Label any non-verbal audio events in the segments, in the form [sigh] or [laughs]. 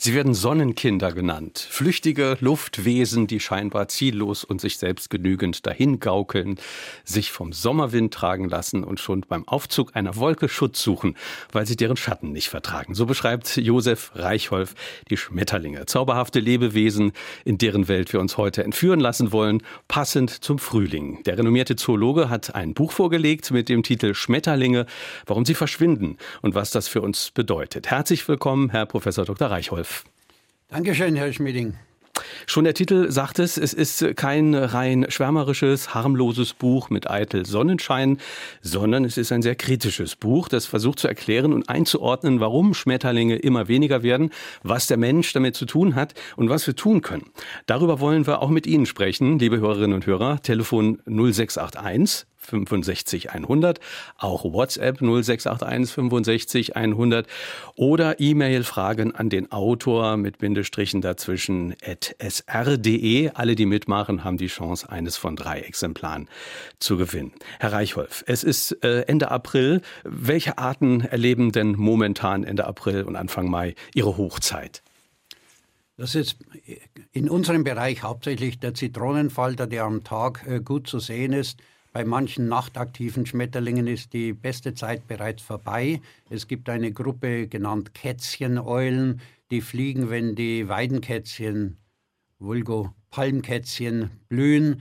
Sie werden Sonnenkinder genannt. Flüchtige Luftwesen, die scheinbar ziellos und sich selbst genügend dahingaukeln, sich vom Sommerwind tragen lassen und schon beim Aufzug einer Wolke Schutz suchen, weil sie deren Schatten nicht vertragen. So beschreibt Josef Reichholf die Schmetterlinge. Zauberhafte Lebewesen, in deren Welt wir uns heute entführen lassen wollen, passend zum Frühling. Der renommierte Zoologe hat ein Buch vorgelegt mit dem Titel Schmetterlinge, warum sie verschwinden und was das für uns bedeutet. Herzlich willkommen, Herr Professor Dr. Reichholf. Dankeschön, Herr Schmieding. Schon der Titel sagt es, es ist kein rein schwärmerisches, harmloses Buch mit eitel Sonnenschein, sondern es ist ein sehr kritisches Buch, das versucht zu erklären und einzuordnen, warum Schmetterlinge immer weniger werden, was der Mensch damit zu tun hat und was wir tun können. Darüber wollen wir auch mit Ihnen sprechen, liebe Hörerinnen und Hörer. Telefon 0681 65 100, auch WhatsApp 0681 65 100 oder E-Mail-Fragen an den Autor mit Bindestrichen dazwischen at sr.de. Alle, die mitmachen, haben die Chance, eines von drei Exemplaren zu gewinnen. Herr Reichholf, es ist äh, Ende April. Welche Arten erleben denn momentan Ende April und Anfang Mai ihre Hochzeit? Das ist in unserem Bereich hauptsächlich der Zitronenfalter, der am Tag äh, gut zu sehen ist. Bei manchen nachtaktiven Schmetterlingen ist die beste Zeit bereits vorbei. Es gibt eine Gruppe genannt Kätzcheneulen, die fliegen, wenn die Weidenkätzchen, vulgo Palmkätzchen, blühen.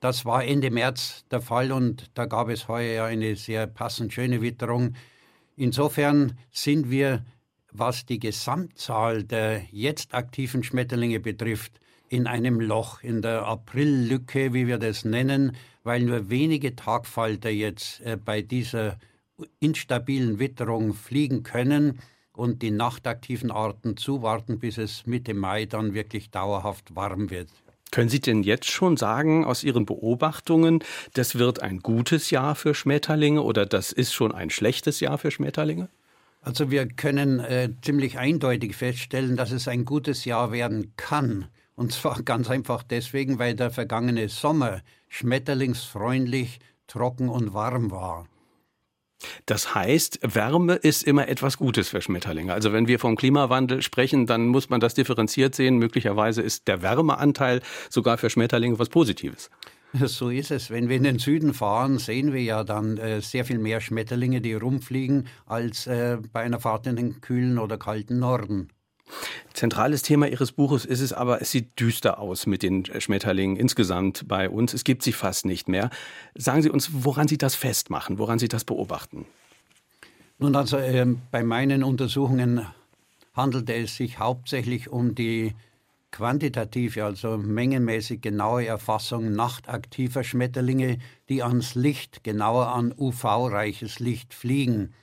Das war Ende März der Fall und da gab es heuer eine sehr passend schöne Witterung. Insofern sind wir, was die Gesamtzahl der jetzt aktiven Schmetterlinge betrifft, in einem Loch, in der Aprillücke, wie wir das nennen, weil nur wenige Tagfalter jetzt äh, bei dieser instabilen Witterung fliegen können und die nachtaktiven Arten zuwarten, bis es Mitte Mai dann wirklich dauerhaft warm wird. Können Sie denn jetzt schon sagen aus Ihren Beobachtungen, das wird ein gutes Jahr für Schmetterlinge oder das ist schon ein schlechtes Jahr für Schmetterlinge? Also wir können äh, ziemlich eindeutig feststellen, dass es ein gutes Jahr werden kann. Und zwar [laughs] ganz einfach deswegen, weil der vergangene Sommer schmetterlingsfreundlich, trocken und warm war. Das heißt, Wärme ist immer etwas Gutes für Schmetterlinge. Also wenn wir vom Klimawandel sprechen, dann muss man das differenziert sehen. Möglicherweise ist der Wärmeanteil sogar für Schmetterlinge was Positives. [laughs] So ist es. Wenn wir in den Süden fahren, sehen wir ja dann äh, sehr viel mehr Schmetterlinge, die rumfliegen, als äh, bei einer Fahrt in den kühlen oder kalten Norden. Zentrales Thema Ihres Buches ist es aber, es sieht düster aus mit den Schmetterlingen insgesamt bei uns. Es gibt sie fast nicht mehr. Sagen Sie uns, woran Sie das festmachen, woran Sie das beobachten? Nun, also äh, bei meinen Untersuchungen handelte es sich hauptsächlich um die quantitative, also mengenmäßig genaue Erfassung nachtaktiver Schmetterlinge, die ans Licht, genauer an UV-reiches Licht fliegen.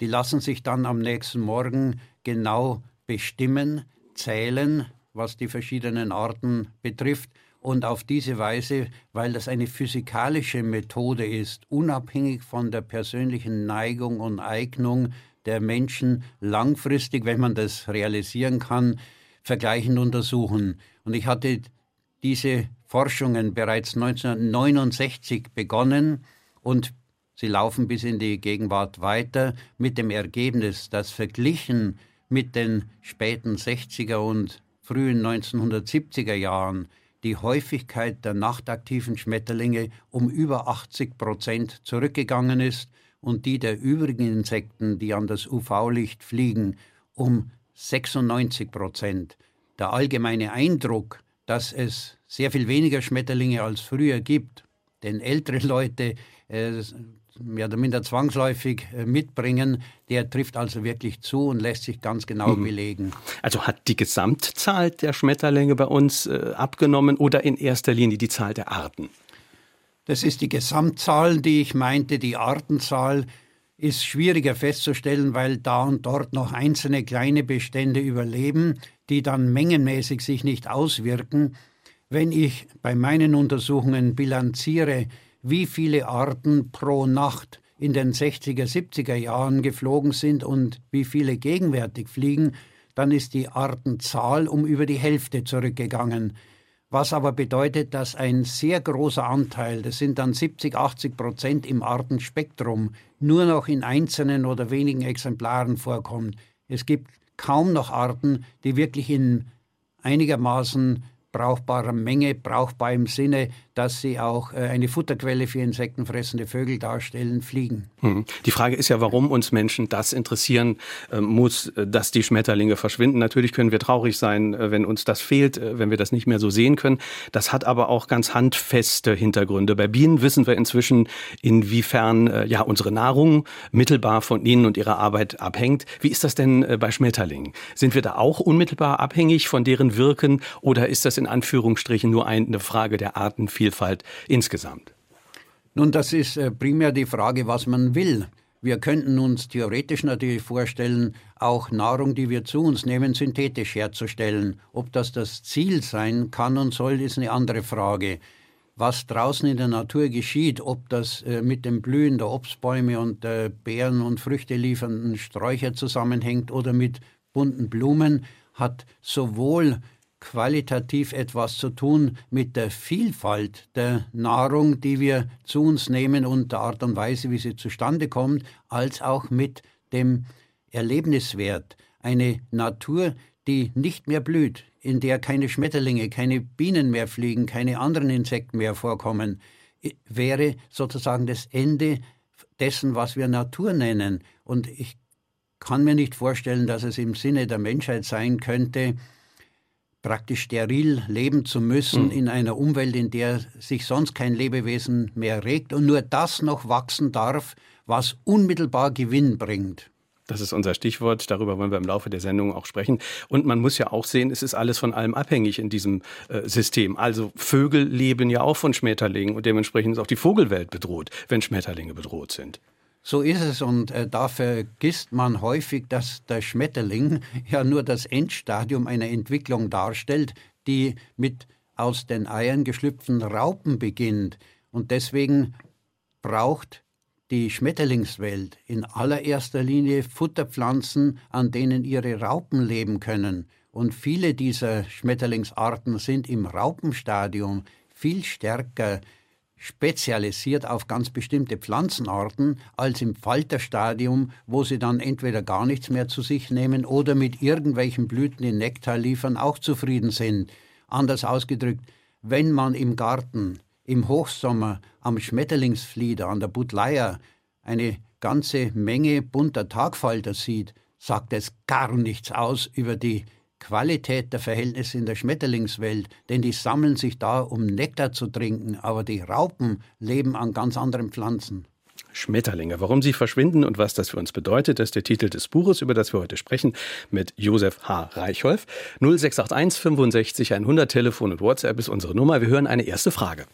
Die lassen sich dann am nächsten Morgen genau bestimmen, zählen, was die verschiedenen Arten betrifft und auf diese Weise, weil das eine physikalische Methode ist, unabhängig von der persönlichen Neigung und Eignung der Menschen langfristig, wenn man das realisieren kann, vergleichend untersuchen. Und ich hatte diese Forschungen bereits 1969 begonnen und sie laufen bis in die Gegenwart weiter mit dem Ergebnis, dass verglichen mit den späten 60er und frühen 1970er Jahren die Häufigkeit der nachtaktiven Schmetterlinge um über 80 Prozent zurückgegangen ist und die der übrigen Insekten, die an das UV-Licht fliegen, um 96 Prozent. Der allgemeine Eindruck, dass es sehr viel weniger Schmetterlinge als früher gibt, denn ältere Leute äh, mehr oder minder zwangsläufig äh, mitbringen, der trifft also wirklich zu und lässt sich ganz genau mhm. belegen. Also hat die Gesamtzahl der Schmetterlinge bei uns äh, abgenommen oder in erster Linie die Zahl der Arten? Das ist die Gesamtzahl, die ich meinte. Die Artenzahl ist schwieriger festzustellen, weil da und dort noch einzelne kleine Bestände überleben, die dann mengenmäßig sich nicht auswirken. Wenn ich bei meinen Untersuchungen bilanziere, wie viele Arten pro Nacht in den 60er, 70er Jahren geflogen sind und wie viele gegenwärtig fliegen, dann ist die Artenzahl um über die Hälfte zurückgegangen. was aber bedeutet, dass ein sehr großer Anteil, das sind dann 70, 80 Prozent im Artenspektrum, nur noch in einzelnen oder wenigen Exemplaren vorkommt. Es gibt kaum noch Arten, die wirklich in einigermaßen brauchbarer Menge, brauchbar im Sinne, dass sie auch äh, eine Futterquelle für insektenfressende Vögel darstellen, fliegen. Hm. Die Frage ist ja, warum uns Menschen das interessieren äh, muss, äh, dass die Schmetterlinge verschwinden. Natürlich können wir traurig sein, wenn uns das fehlt, wenn wir das nicht mehr so sehen können. Das hat aber auch ganz handfeste Hintergründe. Bei Bienen wissen wir inzwischen, inwiefern ja unsere Nahrung mittelbar von ihnen und ihrer Arbeit abhängt. Wie ist das denn bei Schmetterlingen? Sind wir da auch unmittelbar abhängig von deren Wirken oder ist das in Anführungsstrichen nur eine Frage der Artenvielfalt insgesamt? Nun, das ist äh, primär die Frage, was man will. Wir könnten uns theoretisch natürlich vorstellen, auch Nahrung, die wir zu uns nehmen, synthetisch herzustellen. Ob das das Ziel sein kann und soll, ist eine andere Frage. Was draußen in der Natur geschieht, ob das äh, mit dem Blühen der Obstbäume und der Beeren und Früchte liefernden Sträucher zusammenhängt oder mit bunten Blumen, hat sowohl qualitativ etwas zu tun mit der Vielfalt der Nahrung, die wir zu uns nehmen und der Art und Weise, wie sie zustande kommt, als auch mit dem Erlebniswert. Eine Natur, die nicht mehr blüht, in der keine Schmetterlinge, keine Bienen mehr fliegen, keine anderen Insekten mehr vorkommen, wäre sozusagen das Ende dessen, was wir Natur nennen. Und ich kann mir nicht vorstellen, dass es im Sinne der Menschheit sein könnte, praktisch steril leben zu müssen mhm. in einer Umwelt, in der sich sonst kein Lebewesen mehr regt und nur das noch wachsen darf, was unmittelbar Gewinn bringt. Das ist unser Stichwort. Darüber wollen wir im Laufe der Sendung auch sprechen. Und man muss ja auch sehen, es ist alles von allem abhängig in diesem äh, System. Also Vögel leben ja auch von Schmetterlingen und dementsprechend ist auch die Vogelwelt bedroht, wenn Schmetterlinge bedroht sind. So ist es und äh, da vergisst man häufig, dass der Schmetterling [laughs] ja nur das Endstadium einer Entwicklung darstellt, die mit aus den Eiern geschlüpften Raupen beginnt. Und deswegen braucht die Schmetterlingswelt in allererster Linie Futterpflanzen, an denen ihre Raupen leben können. Und viele dieser Schmetterlingsarten sind im Raupenstadium viel stärker spezialisiert auf ganz bestimmte Pflanzenarten als im Falterstadium, wo sie dann entweder gar nichts mehr zu sich nehmen oder mit irgendwelchen Blüten den Nektar liefern, auch zufrieden sind. Anders ausgedrückt, wenn man im Garten im Hochsommer am Schmetterlingsflieder, an der Butleier, eine ganze Menge bunter Tagfalter sieht, sagt es gar nichts aus über die Qualität der Verhältnisse in der Schmetterlingswelt, denn die sammeln sich da, um Nektar zu trinken, aber die Raupen leben an ganz anderen Pflanzen. Schmetterlinge. Warum sie verschwinden und was das für uns bedeutet, das ist der Titel des Buches, über das wir heute sprechen, mit Josef H. Reichholf. 0681 65 100 Telefon und WhatsApp ist unsere Nummer. Wir hören eine erste Frage.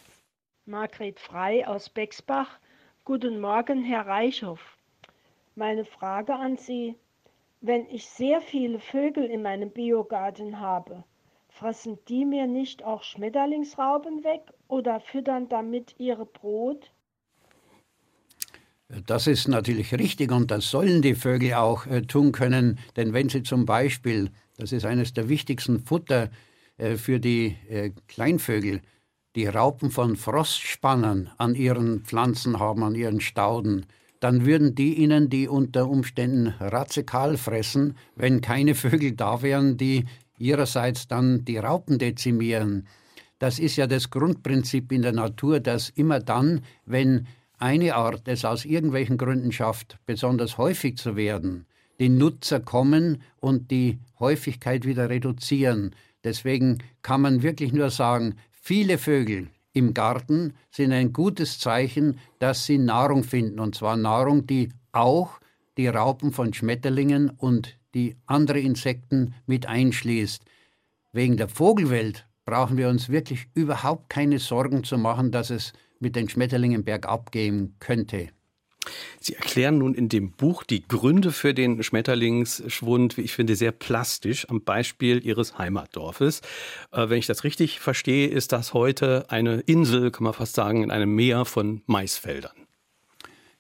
Margret Frei aus Bexbach. Guten Morgen, Herr Reichhoff. Meine Frage an Sie. Wenn ich sehr viele Vögel in meinem Biogarten habe, fressen die mir nicht auch Schmetterlingsrauben weg oder füttern damit ihre Brot? Das ist natürlich richtig und das sollen die Vögel auch äh, tun können, denn wenn sie zum Beispiel, das ist eines der wichtigsten Futter äh, für die äh, Kleinvögel, die Raupen von Frostspannen an ihren Pflanzen haben, an ihren Stauden, dann würden die ihnen die unter Umständen radikal fressen, wenn keine Vögel da wären, die ihrerseits dann die Raupen dezimieren. Das ist ja das Grundprinzip in der Natur, dass immer dann, wenn eine Art es aus irgendwelchen Gründen schafft, besonders häufig zu werden, die Nutzer kommen und die Häufigkeit wieder reduzieren. Deswegen kann man wirklich nur sagen, viele Vögel, im Garten sind ein gutes Zeichen, dass sie Nahrung finden. Und zwar Nahrung, die auch die Raupen von Schmetterlingen und die andere Insekten mit einschließt. Wegen der Vogelwelt brauchen wir uns wirklich überhaupt keine Sorgen zu machen, dass es mit den Schmetterlingen bergab gehen könnte. Sie erklären nun in dem Buch die Gründe für den Schmetterlingsschwund, wie ich finde, sehr plastisch am Beispiel Ihres Heimatdorfes. Äh, wenn ich das richtig verstehe, ist das heute eine Insel, kann man fast sagen, in einem Meer von Maisfeldern.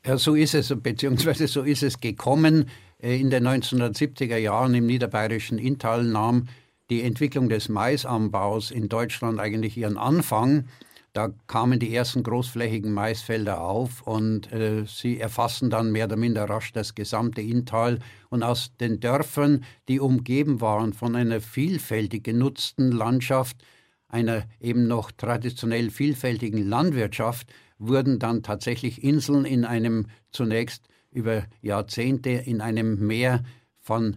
Ja, so ist es, beziehungsweise so ist es gekommen. Äh, in den 1970er Jahren im niederbayerischen Inntal nahm die Entwicklung des Maisanbaus in Deutschland eigentlich ihren Anfang. Da kamen die ersten großflächigen Maisfelder auf und äh, sie erfassen dann mehr oder minder rasch das gesamte Inntal. Und aus den Dörfern, die umgeben waren von einer vielfältig genutzten Landschaft, einer eben noch traditionell vielfältigen Landwirtschaft, wurden dann tatsächlich Inseln in einem zunächst über Jahrzehnte in einem Meer von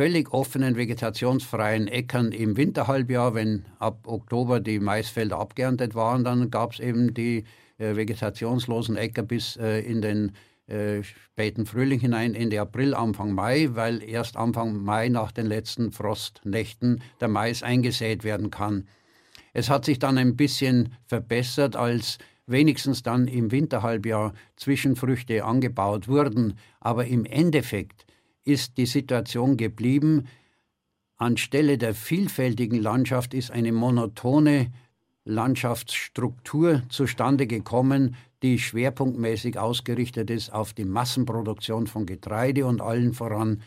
völlig offenen, vegetationsfreien Äckern im Winterhalbjahr, wenn ab Oktober die Maisfelder abgeerntet waren, dann gab es eben die äh, vegetationslosen Äcker bis äh, in den äh, späten Frühling hinein, Ende April, Anfang Mai, weil erst Anfang Mai nach den letzten Frostnächten der Mais eingesät werden kann. Es hat sich dann ein bisschen verbessert, als wenigstens dann im Winterhalbjahr Zwischenfrüchte angebaut wurden, aber im Endeffekt ist die Situation geblieben, anstelle der vielfältigen Landschaft ist eine monotone Landschaftsstruktur zustande gekommen, die schwerpunktmäßig ausgerichtet ist auf die Massenproduktion von Getreide und allen voran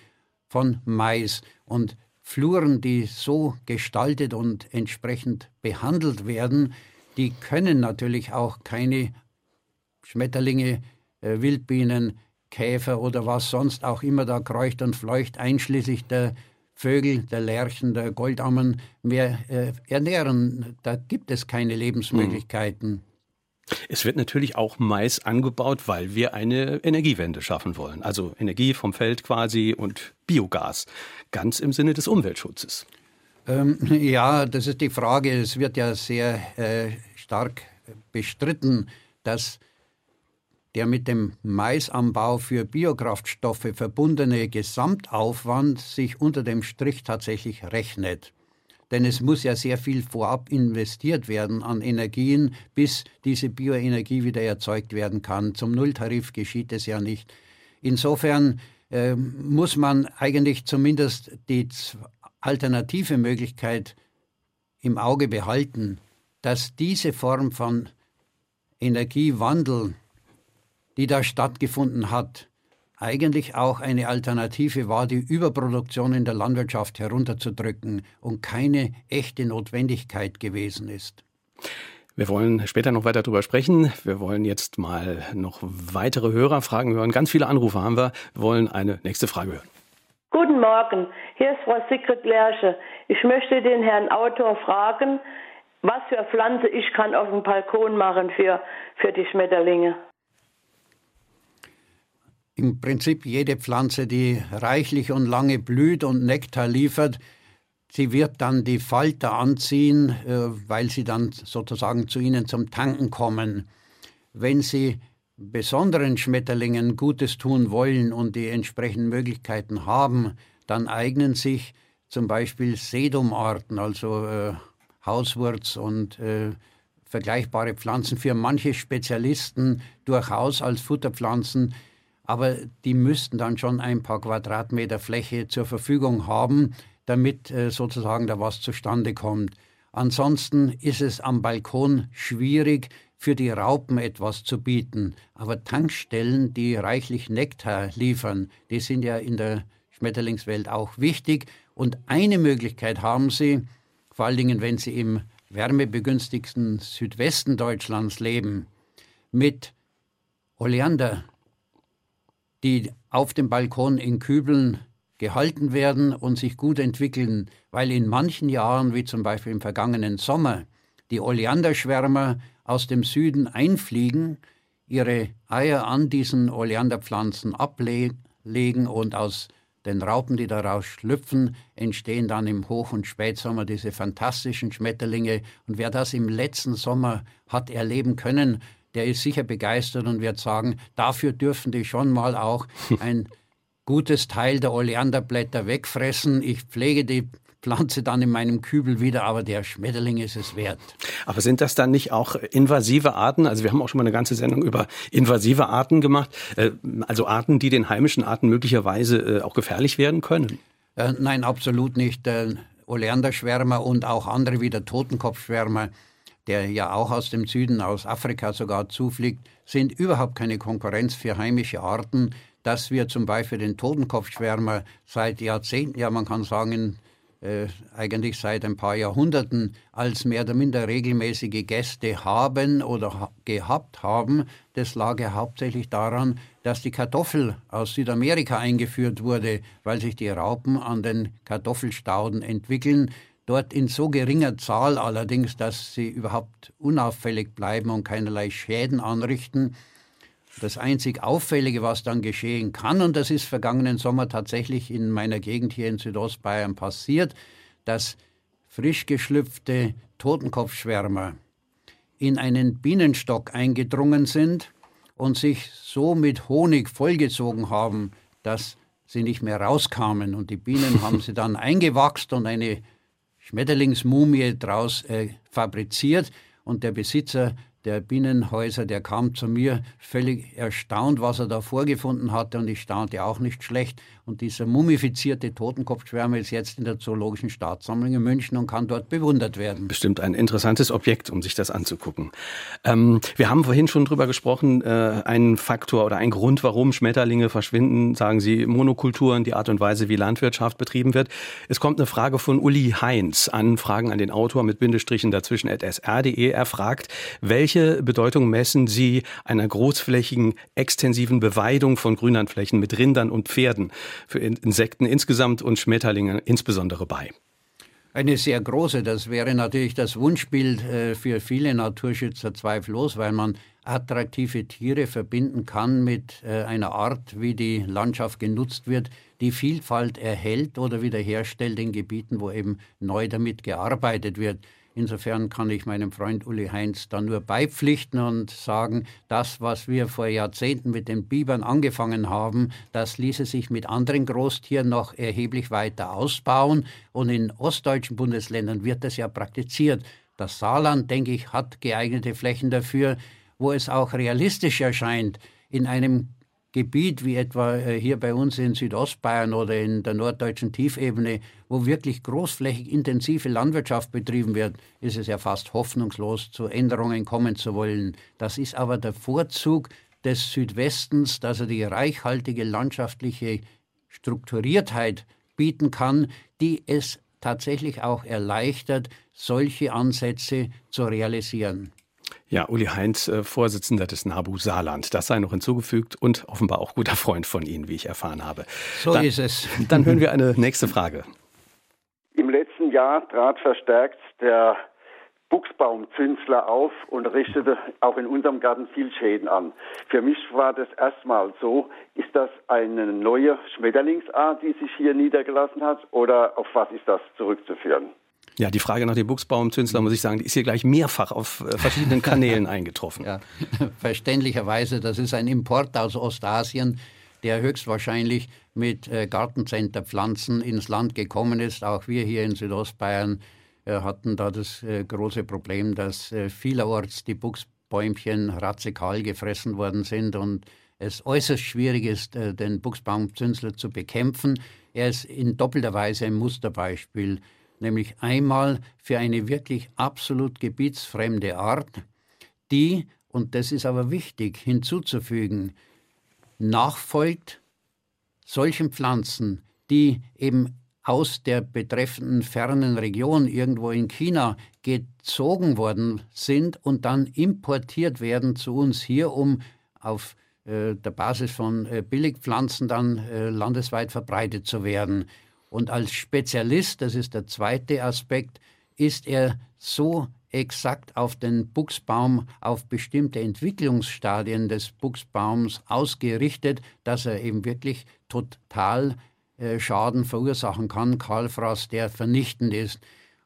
von Mais. Und Fluren, die so gestaltet und entsprechend behandelt werden, die können natürlich auch keine Schmetterlinge, äh, Wildbienen, Käfer oder was sonst auch immer da kreucht und fleucht, einschließlich der Vögel, der Lerchen, der Goldammen mehr äh, ernähren. Da gibt es keine Lebensmöglichkeiten. Es wird natürlich auch Mais angebaut, weil wir eine Energiewende schaffen wollen. Also Energie vom Feld quasi und Biogas. Ganz im Sinne des Umweltschutzes. Ähm, ja, das ist die Frage. Es wird ja sehr äh, stark bestritten, dass der mit dem Maisanbau für Biokraftstoffe verbundene Gesamtaufwand sich unter dem Strich tatsächlich rechnet. Denn es muss ja sehr viel vorab investiert werden an Energien, bis diese Bioenergie wieder erzeugt werden kann. Zum Nulltarif geschieht es ja nicht. Insofern äh, muss man eigentlich zumindest die alternative Möglichkeit im Auge behalten, dass diese Form von Energiewandel die da stattgefunden hat, eigentlich auch eine Alternative war, die Überproduktion in der Landwirtschaft herunterzudrücken und keine echte Notwendigkeit gewesen ist. Wir wollen später noch weiter darüber sprechen. Wir wollen jetzt mal noch weitere Hörerfragen hören. Ganz viele Anrufe haben wir. Wir wollen eine nächste Frage hören. Guten Morgen, hier ist Frau Sigrid Lerche. Ich möchte den Herrn Autor fragen, was für Pflanze ich kann auf dem Balkon machen für, für die Schmetterlinge im Prinzip jede Pflanze, die reichlich und lange blüht und Nektar liefert, sie wird dann die Falter anziehen, äh, weil sie dann sozusagen zu ihnen zum Tanken kommen. Wenn sie besonderen Schmetterlingen Gutes tun wollen und die entsprechenden Möglichkeiten haben, dann eignen sich zum Beispiel Sedumarten, also äh, Hauswurz und äh, vergleichbare Pflanzen für manche Spezialisten durchaus als Futterpflanzen aber die müssten dann schon ein paar Quadratmeter Fläche zur Verfügung haben, damit äh, sozusagen da was zustande kommt. Ansonsten ist es am Balkon schwierig, für die Raupen etwas zu bieten. Aber Tankstellen, die reichlich Nektar liefern, die sind ja in der Schmetterlingswelt auch wichtig. Und eine Möglichkeit haben sie, vor allen Dingen, wenn sie im wärmebegünstigsten Südwesten Deutschlands leben, mit Oleander die auf dem Balkon in Kübeln gehalten werden und sich gut entwickeln, weil in manchen Jahren, wie zum Beispiel im vergangenen Sommer, die Oleanderschwärmer aus dem Süden einfliegen, ihre Eier an diesen Oleanderpflanzen ablegen und aus den Raupen, die daraus schlüpfen, entstehen dann im Hoch- und Spätsommer diese fantastischen Schmetterlinge. Und wer das im letzten Sommer hat erleben können, der ist sicher begeistert und wird sagen, dafür dürfen die schon mal auch [laughs] ein gutes Teil der Oleanderblätter wegfressen. Ich pflege die Pflanze dann in meinem Kübel wieder, aber der Schmetterling ist es wert. Aber sind das dann nicht auch invasive Arten? Also wir haben auch schon mal eine ganze Sendung über invasive Arten gemacht, äh, also Arten, die den heimischen Arten möglicherweise äh, auch gefährlich werden können? Äh, nein, absolut nicht. Oleanderschwärmer und auch andere wie der Totenkopfschwärmer der ja auch aus dem Süden, aus Afrika sogar zufliegt, sind überhaupt keine Konkurrenz für heimische Arten. Dass wir zum Beispiel den Totenkopfschwärmer seit Jahrzehnten, ja man kann sagen, äh, eigentlich seit ein paar Jahrhunderten als mehr oder minder regelmäßige Gäste haben oder ha gehabt haben, das lag ja hauptsächlich daran, dass die Kartoffel aus Südamerika eingeführt wurde, weil sich die Raupen an den Kartoffelstauden entwickeln. Dort in so geringer Zahl allerdings, dass sie überhaupt unauffällig bleiben und keinerlei Schäden anrichten. Das einzig Auffällige, was dann geschehen kann, und das ist vergangenen Sommer tatsächlich in meiner Gegend hier in Südostbayern passiert, dass frisch geschlüpfte Totenkopfschwärmer in einen Bienenstock eingedrungen sind und sich so mit Honig vollgezogen haben, dass sie nicht mehr rauskamen. Und die Bienen [laughs] haben sie dann eingewachst und eine Schmetterlingsmumie daraus äh, fabriziert. Und der Besitzer der Bienenhäuser, der kam zu mir völlig erstaunt, was er da vorgefunden hatte und ich staunte auch nicht schlecht. Und dieser mumifizierte Totenkopfschwärmer ist jetzt in der Zoologischen Staatssammlung in München und kann dort bewundert werden. Bestimmt ein interessantes Objekt, um sich das anzugucken. Ähm, wir haben vorhin schon drüber gesprochen, äh, ein Faktor oder ein Grund, warum Schmetterlinge verschwinden, sagen Sie, Monokulturen, die Art und Weise, wie Landwirtschaft betrieben wird. Es kommt eine Frage von Uli Heinz an, Fragen an den Autor mit Bindestrichen dazwischen at sr.de. Er fragt, welche Bedeutung messen Sie einer großflächigen, extensiven Beweidung von Grünlandflächen mit Rindern und Pferden? für Insekten insgesamt und Schmetterlinge insbesondere bei? Eine sehr große. Das wäre natürlich das Wunschbild äh, für viele Naturschützer zweifellos, weil man attraktive Tiere verbinden kann mit äh, einer Art, wie die Landschaft genutzt wird, die Vielfalt erhält oder wiederherstellt in Gebieten, wo eben neu damit gearbeitet wird. Insofern kann ich meinem Freund Uli Heinz da nur beipflichten und sagen, das, was wir vor Jahrzehnten mit den Bibern angefangen haben, das ließe sich mit anderen Großtieren noch erheblich weiter ausbauen. Und in ostdeutschen Bundesländern wird das ja praktiziert. Das Saarland, denke ich, hat geeignete Flächen dafür, wo es auch realistisch erscheint, in einem Gebiet wie etwa äh, hier bei uns in Südostbayern oder in der norddeutschen Tiefebene, wo wirklich großflächig intensive Landwirtschaft betrieben wird, ist es ja fast hoffnungslos, zu Änderungen kommen zu wollen. Das ist aber der Vorzug des Südwestens, dass er die reichhaltige landschaftliche Strukturiertheit bieten kann, die es tatsächlich auch erleichtert, solche Ansätze zu realisieren. Ja, Uli Heinz, äh, Vorsitzender des NABU Saarland. Das sei noch hinzugefügt und offenbar auch guter Freund von Ihnen, wie ich erfahren habe. So dann, ist es. [laughs] Dann hören wir eine nächste Frage. Im letzten Jahr trat verstärkt der Buchsbaumzünsler auf und richtete auch in unserem Garten viel Schäden an. Für mich war das erstmal so, ist das eine neue Schmetterlingsart, die sich hier niedergelassen hat oder auf was ist das zurückzuführen? Ja, die Frage nach dem Buchsbaumzünsler, muss ich sagen, die ist hier gleich mehrfach auf äh, verschiedenen [laughs] Kanälen eingetroffen. Ja, [laughs] verständlicherweise, das ist ein Import aus Ostasien, der höchstwahrscheinlich mit äh, Gartencenterpflanzen ins Land gekommen ist. Auch wir hier in Südostbayern äh, hatten da das große Problem, dass vielerorts die Buchsbäumchen radikal gefressen worden sind und es äußerst schwierig ist, den Buchsbaumzünsler zu bekämpfen. Er ist in doppelter Weise ein Musterbeispiel nämlich einmal für eine wirklich absolut gebietsfremde Art, die, und das ist aber wichtig hinzuzufügen, nachfolgt solchen Pflanzen, die eben aus der betreffenden fernen Region irgendwo in China gezogen worden sind und dann importiert werden zu uns hier, um auf äh, der Basis von äh, Billigpflanzen dann äh, landesweit verbreitet zu werden. Und als Spezialist, das ist der zweite Aspekt, ist er so exakt auf den Buchsbaum, auf bestimmte Entwicklungsstadien des Buchsbaums ausgerichtet, dass er eben wirklich total äh, Schaden verursachen kann. Kahlfraß, der vernichtend ist.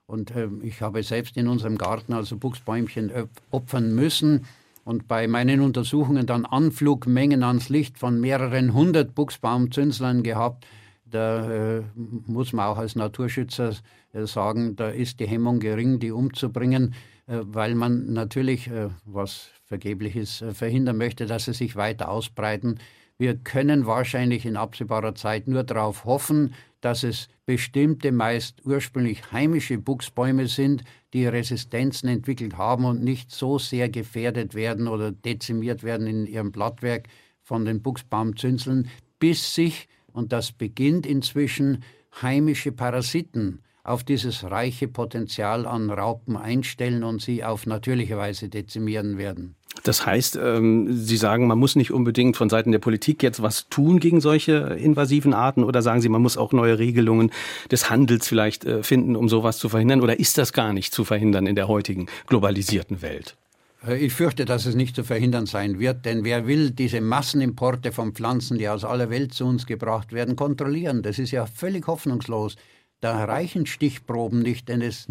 Und äh, ich habe selbst in unserem Garten also Buchsbäumchen opfern müssen und bei meinen Untersuchungen dann Anflugmengen ans Licht von mehreren hundert Buchsbaumzünslern gehabt da äh, muss man auch als Naturschützer äh, sagen, da ist die Hemmung gering, die umzubringen, äh, weil man natürlich, äh, was vergeblich ist, äh, verhindern möchte, dass sie sich weiter ausbreiten. Wir können wahrscheinlich in absehbarer Zeit nur darauf hoffen, dass es bestimmte, meist ursprünglich heimische Buchsbäume sind, die Resistenzen entwickelt haben und nicht so sehr gefährdet werden oder dezimiert werden in ihrem Blattwerk von den Buchsbaumzünseln, bis sich und das beginnt inzwischen, heimische Parasiten auf dieses reiche Potenzial an Raupen einstellen und sie auf natürliche Weise dezimieren werden. Das heißt, ähm, Sie sagen, man muss nicht unbedingt von Seiten der Politik jetzt was tun gegen solche invasiven Arten oder sagen Sie, man muss auch neue Regelungen des Handels vielleicht äh, finden, um sowas zu verhindern oder ist das gar nicht zu verhindern in der heutigen globalisierten Welt? Äh, ich fürchte, dass es nicht zu verhindern sein wird, denn wer will diese Massenimporte von Pflanzen, die aus aller Welt zu uns gebracht werden, kontrollieren? Das ist ja völlig hoffnungslos. Da reichen Stichproben nicht, denn es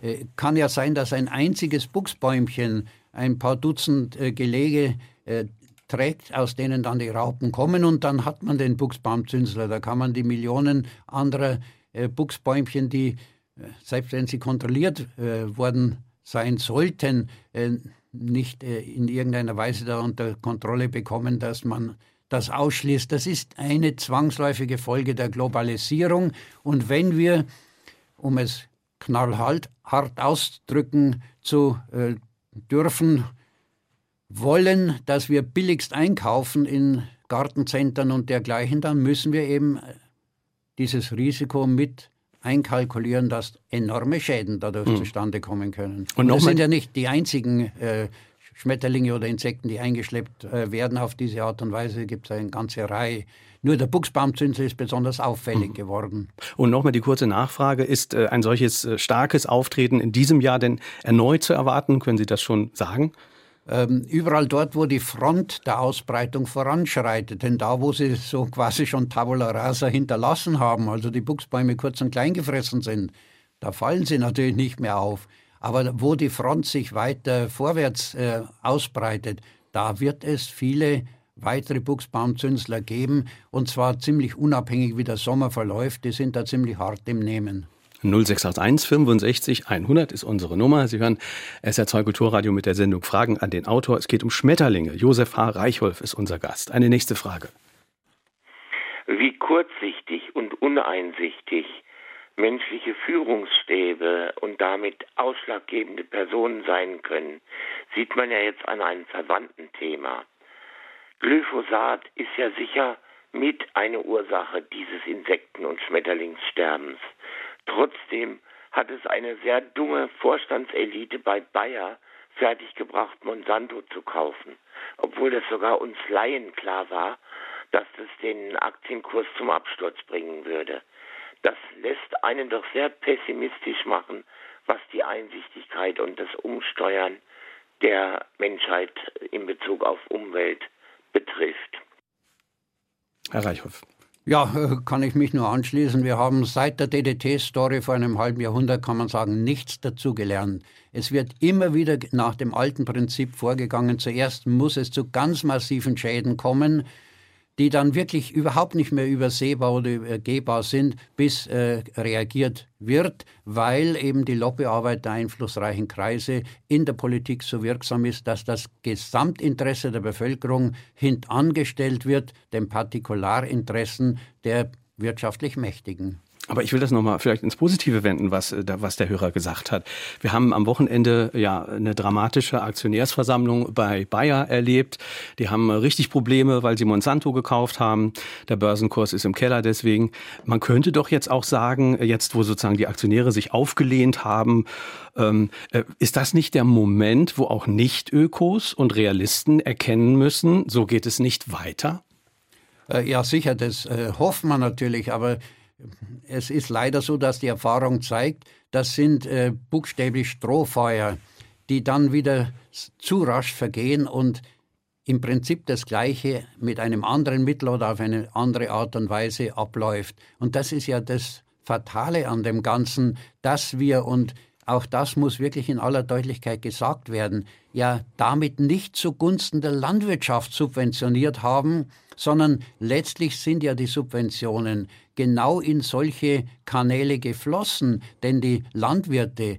äh, kann ja sein, dass ein einziges Buchsbäumchen ein paar Dutzend äh, Gelege trägt, aus denen dann die Raupen kommen und dann hat man den Buchsbaumzünsler. Da kann man die Millionen anderer Buchsbäumchen, die, selbst wenn sie kontrolliert worden sein sollten, äh, nicht äh, in irgendeiner Weise da unter Kontrolle bekommen, dass man das ausschließt. Das ist eine zwangsläufige Folge der Globalisierung. Und wenn wir, um es knallhart hart ausdrücken zu äh, dürfen, wollen, dass wir billigst einkaufen in Gartenzentren und dergleichen, dann müssen wir eben dieses Risiko mit einkalkulieren, dass enorme Schäden dadurch mhm. zustande kommen können. Und, Und das sind ja nicht die einzigen äh, Schmetterlinge oder Insekten, die eingeschleppt äh, werden auf diese Art und Weise. Gibt es eine ganze Reihe. Nur der Buchsbaumzünsel ist besonders auffällig mhm. geworden. Und nochmal die kurze Nachfrage, ist äh, ein solches äh, starkes Auftreten in diesem Jahr denn erneut zu erwarten? Können Sie das schon sagen? Ähm, überall dort, wo die Front der Ausbreitung voranschreitet. Denn da, wo sie so quasi schon Tabula Rasa hinterlassen haben, also die Buchsbäume kurz und klein gefressen sind, da fallen sie natürlich nicht mehr auf. Aber wo die Front sich weiter vorwärts äh, ausbreitet, da wird es viele weitere Buchsbaumzünsler geben, und zwar ziemlich unabhängig, wie der Sommer verläuft. Die sind da ziemlich hart im Nehmen. 0681 65 100 ist unsere Nummer. Sie hören SR2 Kulturradio mit der Sendung Fragen an den Autor. Es geht um Schmetterlinge. Josef H. Reichholf ist unser Gast. Eine nächste Frage. Wie kurzsichtig und uneinsichtig menschliche Führungsstäbe und damit ausschlaggebende Personen sein können, sieht man ja jetzt an einem verwandten Thema. Glyphosat ist ja sicher mit eine Ursache dieses Insekten- und Schmetterlingssterbens. Trotzdem hat es eine sehr dumme Vorstandselite bei Bayer fertiggebracht, Monsanto zu kaufen, obwohl das sogar uns Laien klar war, dass das den Aktienkurs zum Absturz bringen würde. Das lässt einen doch sehr pessimistisch machen, was die Einsichtigkeit und das Umsteuern der Menschheit in Bezug auf Umwelt betrifft. Herr Reichhoff. Ja, äh, kann ich mich nur anschließen. Wir haben seit der DDT-Story vor einem halben Jahrhundert, kann man sagen, nichts dazugelernt. Es wird immer wieder nach dem alten Prinzip vorgegangen. Zuerst muss es zu ganz massiven Schäden kommen die dann wirklich überhaupt nicht mehr übersehbar oder übergehbar sind, bis äh, reagiert wird, weil eben die Lobbyarbeit der einflussreichen Kreise in der Politik so wirksam ist, dass das Gesamtinteresse der Bevölkerung hintangestellt wird, den Partikularinteressen der wirtschaftlich Mächtigen. Aber ich will das nochmal vielleicht ins Positive wenden, was, äh, was der Hörer gesagt hat. Wir haben am Wochenende ja eine dramatische Aktionärsversammlung bei Bayer erlebt. Die haben richtig Probleme, weil sie Monsanto gekauft haben. Der Börsenkurs ist im Keller deswegen. Man könnte doch jetzt auch sagen, jetzt wo sozusagen die Aktionäre sich aufgelehnt haben, ähm, äh, ist das nicht der Moment, wo auch Nicht-Ökos und Realisten erkennen müssen, so geht es nicht weiter? Äh, ja, sicher, das äh, hofft man natürlich, aber es ist leider so, dass die Erfahrung zeigt, das sind äh, buchstäblich Strohfeuer, die dann wieder zu rasch vergehen und im Prinzip das Gleiche mit einem anderen Mittel oder auf eine andere Art und Weise abläuft. Und das ist ja das Fatale an dem Ganzen, dass wir, und auch das muss wirklich in aller Deutlichkeit gesagt werden, ja damit nicht zugunsten der Landwirtschaft subventioniert haben, sondern letztlich sind ja die Subventionen genau in solche Kanäle geflossen, denn die Landwirte,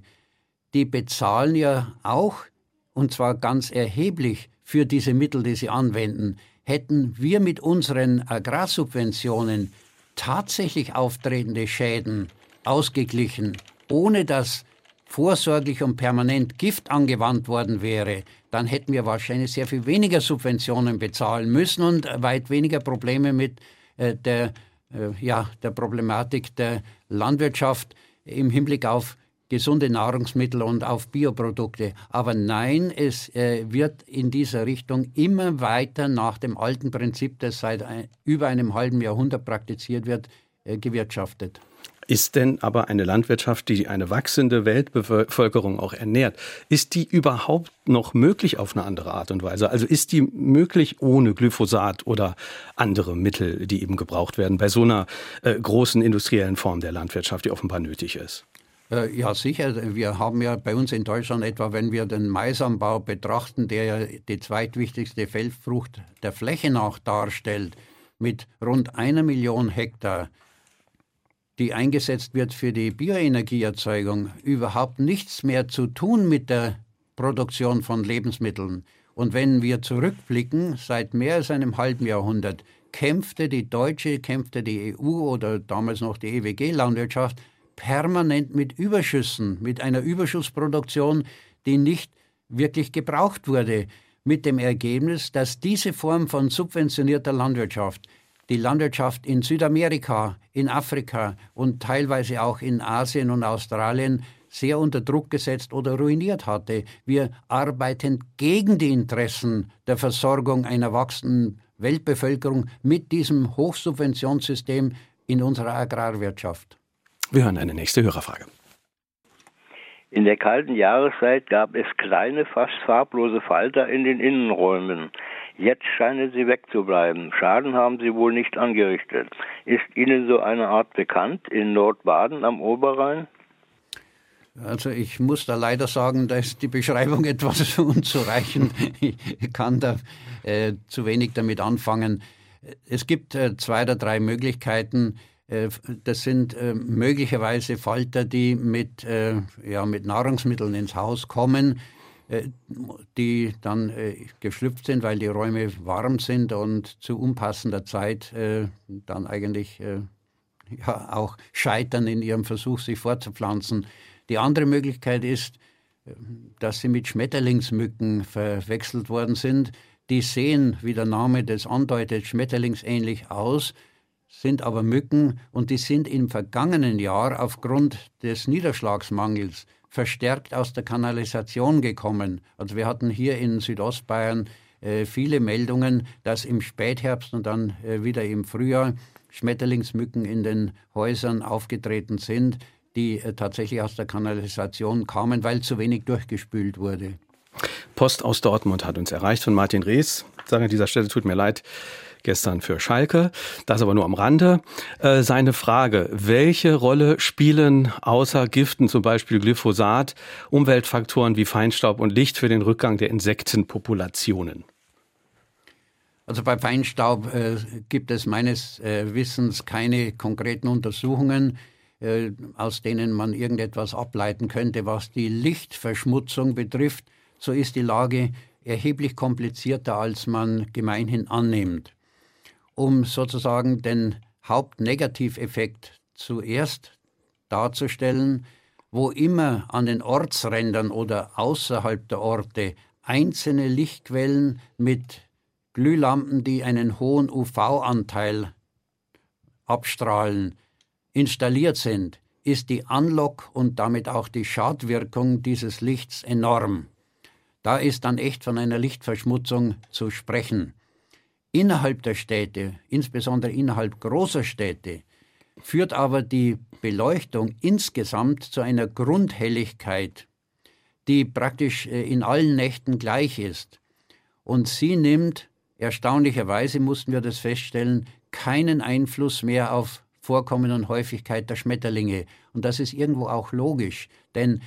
die bezahlen ja auch, und zwar ganz erheblich, für diese Mittel, die sie anwenden. Hätten wir mit unseren Agrarsubventionen tatsächlich auftretende Schäden ausgeglichen, ohne dass vorsorglich und permanent Gift angewandt worden wäre, dann hätten wir wahrscheinlich sehr viel weniger Subventionen bezahlen müssen und weit weniger Probleme mit äh, der, äh, ja, der Problematik der Landwirtschaft im Hinblick auf gesunde Nahrungsmittel und auf Bioprodukte. Aber nein, es äh, wird in dieser Richtung immer weiter nach dem alten Prinzip, das seit ein, über einem halben Jahrhundert praktiziert wird, äh, gewirtschaftet. Ist denn aber eine Landwirtschaft, die eine wachsende Weltbevölkerung auch ernährt, ist die überhaupt noch möglich auf eine andere Art und Weise? Also ist die möglich ohne Glyphosat oder andere Mittel, die eben gebraucht werden bei so einer äh, großen industriellen Form der Landwirtschaft, die offenbar nötig ist? Äh, ja, sicher. Wir haben ja bei uns in Deutschland etwa, wenn wir den Maisanbau betrachten, der ja die zweitwichtigste Feldfrucht der Fläche nach darstellt, mit rund einer Million Hektar, die eingesetzt wird für die Bioenergieerzeugung, überhaupt nichts mehr zu tun mit der Produktion von Lebensmitteln. Und wenn wir zurückblicken, seit mehr als einem halben Jahrhundert kämpfte die deutsche, kämpfte die EU oder damals noch die EWG-Landwirtschaft permanent mit Überschüssen, mit einer Überschussproduktion, die nicht wirklich gebraucht wurde, mit dem Ergebnis, dass diese Form von subventionierter Landwirtschaft die Landwirtschaft in Südamerika, in Afrika und teilweise auch in Asien und Australien sehr unter Druck gesetzt oder ruiniert hatte. Wir arbeiten gegen die Interessen der Versorgung einer wachsenden Weltbevölkerung mit diesem Hochsubventionssystem in unserer Agrarwirtschaft. Wir hören eine nächste Hörerfrage. In der kalten Jahreszeit gab es kleine, fast farblose Falter in den Innenräumen. Jetzt scheinen sie wegzubleiben. Schaden haben sie wohl nicht angerichtet. Ist Ihnen so eine Art bekannt in Nordbaden am Oberrhein? Also ich muss da leider sagen, da ist die Beschreibung [laughs] etwas unzureichend. Ich kann da äh, zu wenig damit anfangen. Es gibt äh, zwei oder drei Möglichkeiten, das sind äh, möglicherweise Falter, die mit, äh, ja, mit Nahrungsmitteln ins Haus kommen, die dann geschlüpft sind, weil die Räume warm sind und zu unpassender Zeit dann eigentlich ja, auch scheitern in ihrem Versuch, sich fortzupflanzen. Die andere Möglichkeit ist, dass sie mit Schmetterlingsmücken verwechselt worden sind. Die sehen, wie der Name das andeutet, schmetterlingsähnlich aus, sind aber Mücken und die sind im vergangenen Jahr aufgrund des Niederschlagsmangels verstärkt aus der Kanalisation gekommen. Also wir hatten hier in Südostbayern äh, viele Meldungen, dass im Spätherbst und dann äh, wieder im Frühjahr Schmetterlingsmücken in den Häusern aufgetreten sind, die äh, tatsächlich aus der Kanalisation kamen, weil zu wenig durchgespült wurde. Post aus Dortmund hat uns erreicht von Martin Rees. Ich sage an dieser Stelle, tut mir leid, gestern für Schalke. Das aber nur am Rande. Äh, seine Frage, welche Rolle spielen außer Giften, zum Beispiel Glyphosat, Umweltfaktoren wie Feinstaub und Licht für den Rückgang der Insektenpopulationen? Also bei Feinstaub äh, gibt es meines äh, Wissens keine konkreten Untersuchungen, äh, aus denen man irgendetwas ableiten könnte. Was die Lichtverschmutzung betrifft, so ist die Lage erheblich komplizierter, als man gemeinhin annimmt um sozusagen den Hauptnegativeffekt zuerst darzustellen, wo immer an den Ortsrändern oder außerhalb der Orte einzelne Lichtquellen mit Glühlampen, die einen hohen UV-Anteil abstrahlen, installiert sind, ist die Anlock und damit auch die Schadwirkung dieses Lichts enorm. Da ist dann echt von einer Lichtverschmutzung zu sprechen. Innerhalb der Städte, insbesondere innerhalb großer Städte, führt aber die Beleuchtung insgesamt zu einer Grundhelligkeit, die praktisch äh, in allen Nächten gleich ist. Und sie nimmt, erstaunlicherweise mussten wir das feststellen, keinen Einfluss mehr auf Vorkommen und Häufigkeit der Schmetterlinge. Und das ist irgendwo auch logisch, denn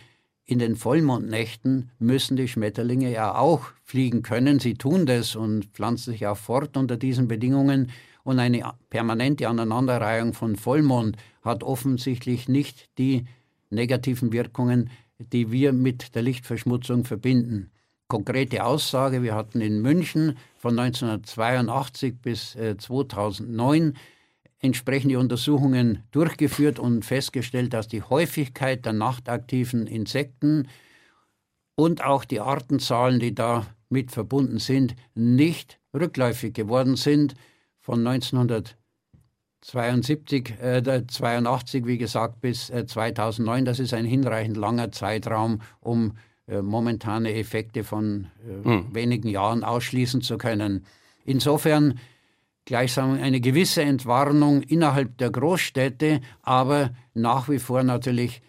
in den Vollmondnächten müssen die Schmetterlinge ja auch fliegen können. Sie tun das und pflanzen sich auch fort unter diesen Bedingungen. Und eine permanente Aneinanderreihung von Vollmond hat offensichtlich nicht die negativen Wirkungen, die wir mit der Lichtverschmutzung verbinden. Konkrete Aussage, wir hatten in München von 1982 bis 2009 äh, entsprechende Untersuchungen durchgeführt und festgestellt, dass die Häufigkeit der nachtaktiven Insekten und auch die Artenzahlen, die damit verbunden sind, nicht rückläufig geworden sind. Von 1982 72, äh, 82, wie gesagt, bis äh, 2009. Das ist ein hinreichend langer Zeitraum, um äh, momentane Effekte von hm. wenigen Jahren ausschließen zu können. Insofern gleichsam eine gewisse Entwarnung innerhalb der Großstädte, aber nach wie vor natürlich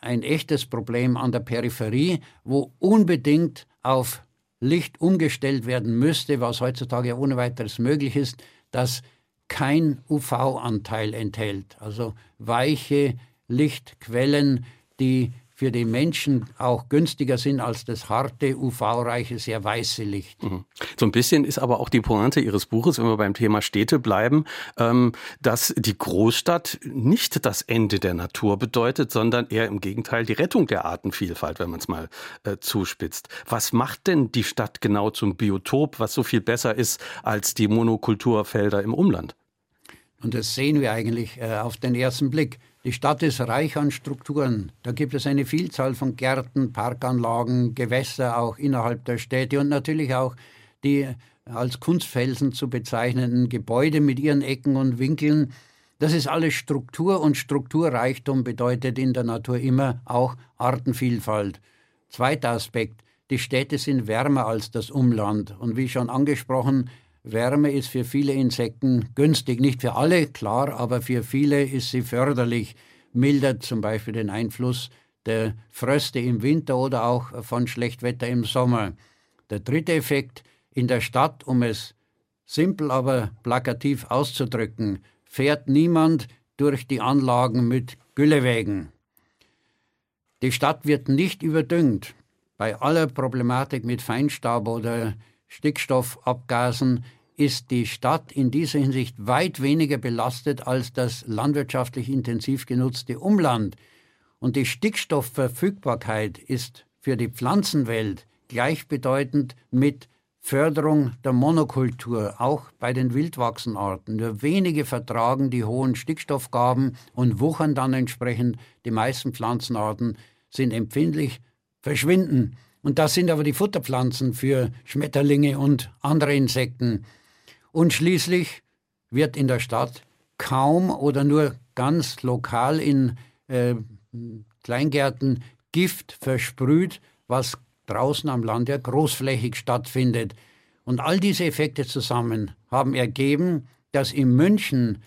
ein echtes Problem an der Peripherie, wo unbedingt auf Licht umgestellt werden müsste, was heutzutage ohne weiteres möglich ist, das kein UV-Anteil enthält. Also weiche Lichtquellen, die für die Menschen auch günstiger sind als das harte, UV-reiche, sehr weiße Licht. Mhm. So ein bisschen ist aber auch die Pointe Ihres Buches, wenn wir beim Thema Städte bleiben, ähm, dass die Großstadt nicht das Ende der Natur bedeutet, sondern eher im Gegenteil die Rettung der Artenvielfalt, wenn man es mal äh, zuspitzt. Was macht denn die Stadt genau zum Biotop, was so viel besser ist als die Monokulturfelder im Umland? Und das sehen wir eigentlich äh, auf den ersten Blick. Die Stadt ist reich an Strukturen. Da gibt es eine Vielzahl von Gärten, Parkanlagen, Gewässer auch innerhalb der Städte und natürlich auch die als Kunstfelsen zu bezeichnenden Gebäude mit ihren Ecken und Winkeln. Das ist alles Struktur und Strukturreichtum bedeutet in der Natur immer auch Artenvielfalt. Zweiter Aspekt. Die Städte sind wärmer als das Umland. Und wie schon angesprochen, Wärme ist für viele Insekten günstig. Nicht für alle, klar, aber für viele ist sie förderlich, mildert zum Beispiel den Einfluss der Fröste im Winter oder auch von Schlechtwetter im Sommer. Der dritte Effekt in der Stadt, um es simpel aber plakativ auszudrücken, fährt niemand durch die Anlagen mit Güllewägen. Die Stadt wird nicht überdüngt. Bei aller Problematik mit Feinstaub oder Stickstoffabgasen ist die Stadt in dieser Hinsicht weit weniger belastet als das landwirtschaftlich intensiv genutzte Umland. Und die Stickstoffverfügbarkeit ist für die Pflanzenwelt gleichbedeutend mit Förderung der Monokultur, auch bei den Wildwachsenarten. Nur wenige vertragen die hohen Stickstoffgaben und wuchern dann entsprechend. Die meisten Pflanzenarten sind empfindlich, verschwinden. Und das sind aber die Futterpflanzen für Schmetterlinge und andere Insekten. Und schließlich wird in der Stadt kaum oder nur ganz lokal in äh, Kleingärten Gift versprüht, was draußen am Land ja großflächig stattfindet. Und all diese Effekte zusammen haben ergeben, dass in München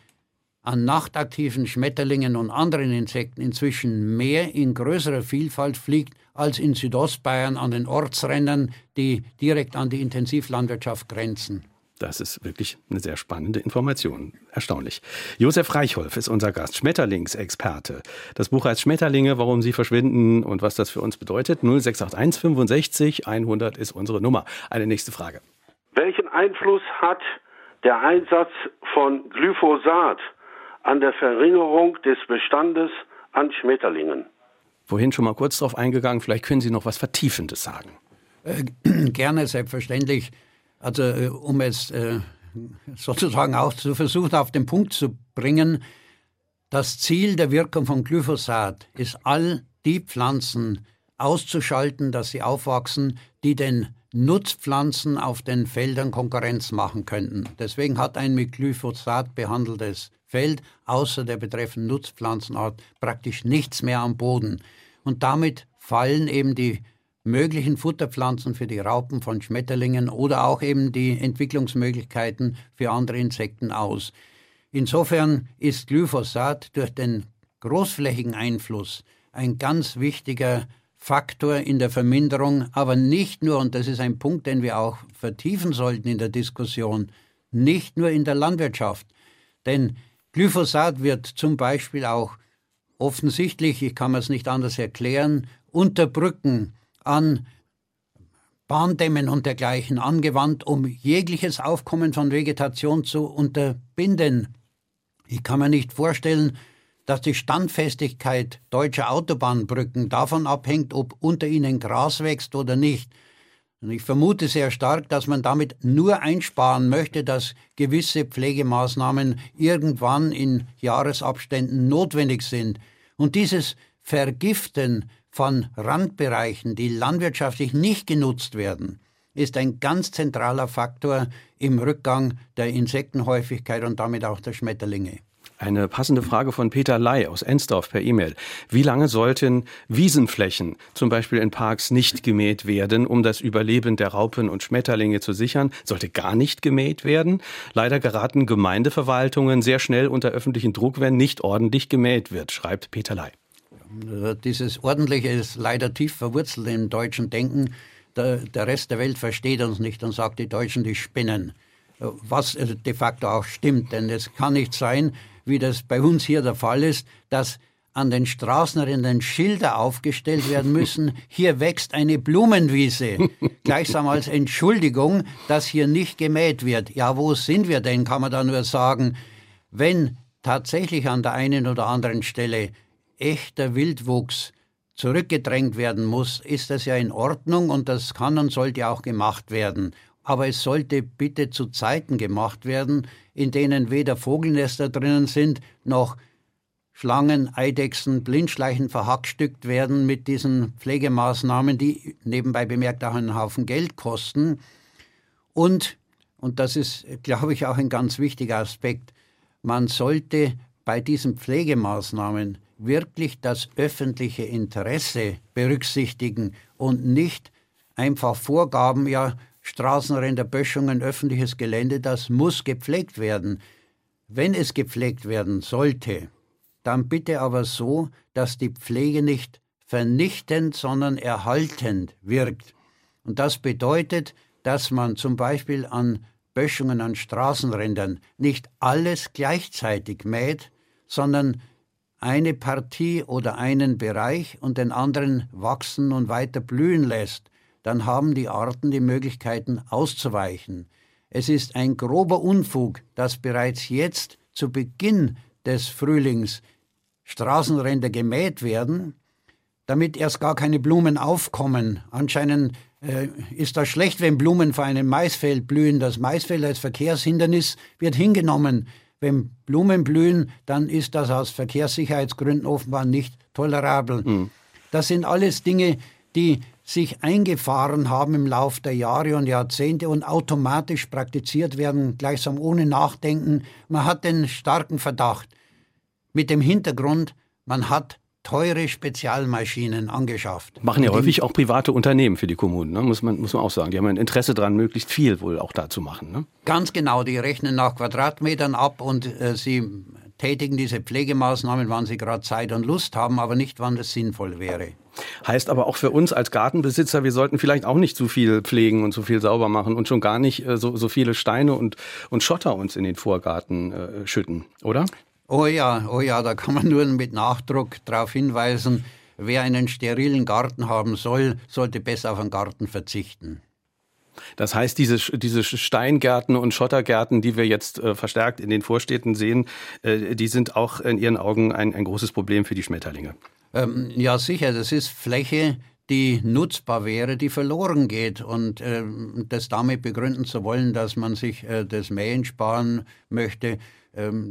an nachtaktiven Schmetterlingen und anderen Insekten inzwischen mehr in größerer Vielfalt fliegt als in Südostbayern an den Ortsrändern, die direkt an die Intensivlandwirtschaft grenzen. Das ist wirklich eine sehr spannende Information. Erstaunlich. Josef Reichholf ist unser Gast, Schmetterlingsexperte. Das Buch heißt Schmetterlinge, warum sie verschwinden und was das für uns bedeutet. 0681 65 100 ist unsere Nummer. Eine nächste Frage. Welchen Einfluss hat der Einsatz von Glyphosat an der Verringerung des Bestandes an Schmetterlingen. Vorhin schon mal kurz darauf eingegangen, vielleicht können Sie noch was Vertiefendes sagen. Äh, [clears throat] gerne, selbstverständlich. Also äh, um es äh, sozusagen auch zu versuchen, auf den Punkt zu bringen, das Ziel der Wirkung von Glyphosat ist, all die Pflanzen auszuschalten, dass sie aufwachsen, die den Nutzpflanzen auf den Feldern Konkurrenz machen könnten. Deswegen hat ein mit Glyphosat behandeltes Feld außer der betreffenden Nutzpflanzenart praktisch nichts mehr am Boden. Und damit fallen eben die möglichen Futterpflanzen für die Raupen von Schmetterlingen oder auch eben die Entwicklungsmöglichkeiten für andere Insekten aus. Insofern ist Glyphosat durch den großflächigen Einfluss ein ganz wichtiger Faktor in der Verminderung, aber nicht nur, und das ist ein Punkt, den wir auch vertiefen sollten in der Diskussion, nicht nur in der Landwirtschaft. Denn Glyphosat wird zum Beispiel auch offensichtlich, ich kann es nicht anders erklären, unter Brücken an Bahndämmen und dergleichen angewandt, um jegliches Aufkommen von Vegetation zu unterbinden. Ich kann mir nicht vorstellen, dass die Standfestigkeit deutscher Autobahnbrücken davon abhängt, ob unter ihnen Gras wächst oder nicht. Und ich vermute sehr stark, dass man damit nur einsparen möchte, dass gewisse Pflegemaßnahmen irgendwann in Jahresabständen notwendig sind. Und dieses Vergiften von Randbereichen, die landwirtschaftlich nicht genutzt werden, ist ein ganz zentraler Faktor im Rückgang der Insektenhäufigkeit und damit auch der Schmetterlinge. Eine passende Frage von Peter Ley aus Ensdorf per E-Mail. Wie lange sollten Wiesenflächen, zum Beispiel in Parks, nicht gemäht werden, um das Überleben der Raupen und Schmetterlinge zu sichern? Sollte gar nicht gemäht werden? Leider geraten Gemeindeverwaltungen sehr schnell unter öffentlichen Druck, wenn nicht ordentlich gemäht wird, schreibt Peter Ley. Dieses Ordentliche ist leider tief verwurzelt im deutschen Denken. Der, der Rest der Welt versteht uns nicht und sagt, die Deutschen, die spinnen was de facto auch stimmt. Denn es kann nicht sein, wie das bei uns hier der Fall ist, dass an den Straßenrändern Schilder aufgestellt werden müssen, [laughs] hier wächst eine Blumenwiese, gleichsam als Entschuldigung, dass hier nicht gemäht wird. Ja, wo sind wir denn, kann man da nur sagen, wenn tatsächlich an der einen oder anderen Stelle echter Wildwuchs zurückgedrängt werden muss, ist das ja in Ordnung und das kann und sollte auch gemacht werden aber es sollte bitte zu Zeiten gemacht werden, in denen weder Vogelnester drinnen sind, noch Schlangen, Eidechsen, Blindschleichen verhackstückt werden mit diesen Pflegemaßnahmen, die nebenbei bemerkt auch einen Haufen Geld kosten. Und, und das ist, glaube ich, auch ein ganz wichtiger Aspekt, man sollte bei diesen Pflegemaßnahmen wirklich das öffentliche Interesse berücksichtigen und nicht einfach Vorgaben, ja, Straßenränder, Böschungen, öffentliches Gelände, das muss gepflegt werden. Wenn es gepflegt werden sollte, dann bitte aber so, dass die Pflege nicht vernichtend, sondern erhaltend wirkt. Und das bedeutet, dass man zum Beispiel an Böschungen, an Straßenrändern nicht alles gleichzeitig mäht, sondern eine Partie oder einen Bereich und den anderen wachsen und weiter blühen lässt dann haben die Arten die Möglichkeiten auszuweichen. Es ist ein grober Unfug, dass bereits jetzt zu Beginn des Frühlings Straßenränder gemäht werden, damit erst gar keine Blumen aufkommen. Anscheinend äh, ist das schlecht, wenn Blumen vor einem Maisfeld blühen. Das Maisfeld als Verkehrshindernis wird hingenommen. Wenn Blumen blühen, dann ist das aus Verkehrssicherheitsgründen offenbar nicht tolerabel. Mhm. Das sind alles Dinge, die sich eingefahren haben im Lauf der Jahre und Jahrzehnte und automatisch praktiziert werden, gleichsam ohne Nachdenken. Man hat den starken Verdacht mit dem Hintergrund, man hat teure Spezialmaschinen angeschafft. Machen ja häufig auch private Unternehmen für die Kommunen, ne? muss, man, muss man auch sagen. Die haben ein Interesse daran, möglichst viel wohl auch da zu machen. Ne? Ganz genau, die rechnen nach Quadratmetern ab und äh, sie tätigen diese Pflegemaßnahmen, wann sie gerade Zeit und Lust haben, aber nicht, wann das sinnvoll wäre. Heißt aber auch für uns als Gartenbesitzer, wir sollten vielleicht auch nicht zu viel pflegen und zu viel sauber machen und schon gar nicht äh, so, so viele Steine und, und Schotter uns in den Vorgarten äh, schütten, oder? Oh ja, oh ja, da kann man nur mit Nachdruck darauf hinweisen, wer einen sterilen Garten haben soll, sollte besser auf einen Garten verzichten. Das heißt, diese, diese Steingärten und Schottergärten, die wir jetzt äh, verstärkt in den Vorstädten sehen, äh, die sind auch in Ihren Augen ein, ein großes Problem für die Schmetterlinge. Ähm, ja, sicher. Das ist Fläche, die nutzbar wäre, die verloren geht. Und äh, das damit begründen zu wollen, dass man sich äh, das Mähen sparen möchte,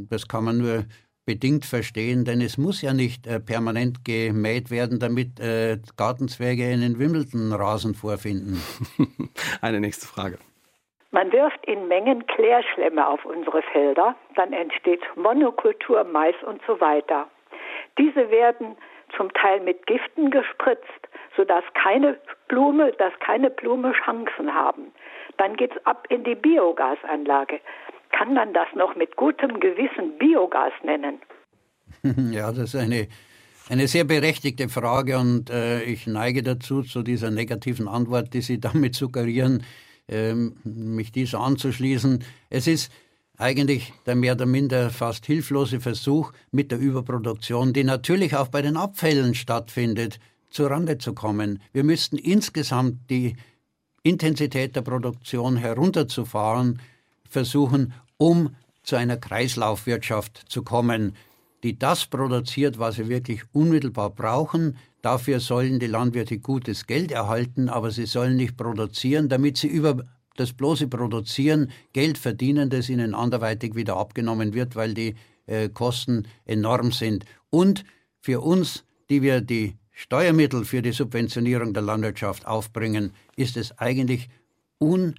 das kann man nur bedingt verstehen, denn es muss ja nicht äh, permanent gemäht werden, damit äh, Gartenzwerge einen Wimbledon-Rasen vorfinden. [laughs] Eine nächste Frage. Man wirft in Mengen Klärschlemme auf unsere Felder, dann entsteht Monokultur, Mais und so weiter. Diese werden zum Teil mit Giften gespritzt, sodass keine Blume, dass keine Blume Chancen haben. Dann geht's ab in die Biogasanlage kann man das noch mit gutem Gewissen Biogas nennen? [laughs] Ja, das ist eine, eine sehr berechtigte Frage und äh, ich neige dazu, zu dieser negativen Antwort, die Sie [laughs] damit suggerieren, äh, mich dieser anzuschließen. Es ist eigentlich der mehr oder minder fast hilflose Versuch, mit der Überproduktion, die natürlich auch bei den Abfällen stattfindet, zur Rande zu kommen. Wir müssten insgesamt die Intensität der Produktion herunterzufahren, versuchen, um zu einer Kreislaufwirtschaft zu kommen, die das produziert, was wir wirklich unmittelbar brauchen. Dafür sollen die Landwirte gutes Geld erhalten, aber sie sollen nicht produzieren, damit sie über das bloße Produzieren Geld verdienen, das ihnen anderweitig wieder abgenommen wird, weil die äh, Kosten enorm sind. Und für uns, die wir die Steuermittel für die Subventionierung der Landwirtschaft aufbringen, ist es eigentlich un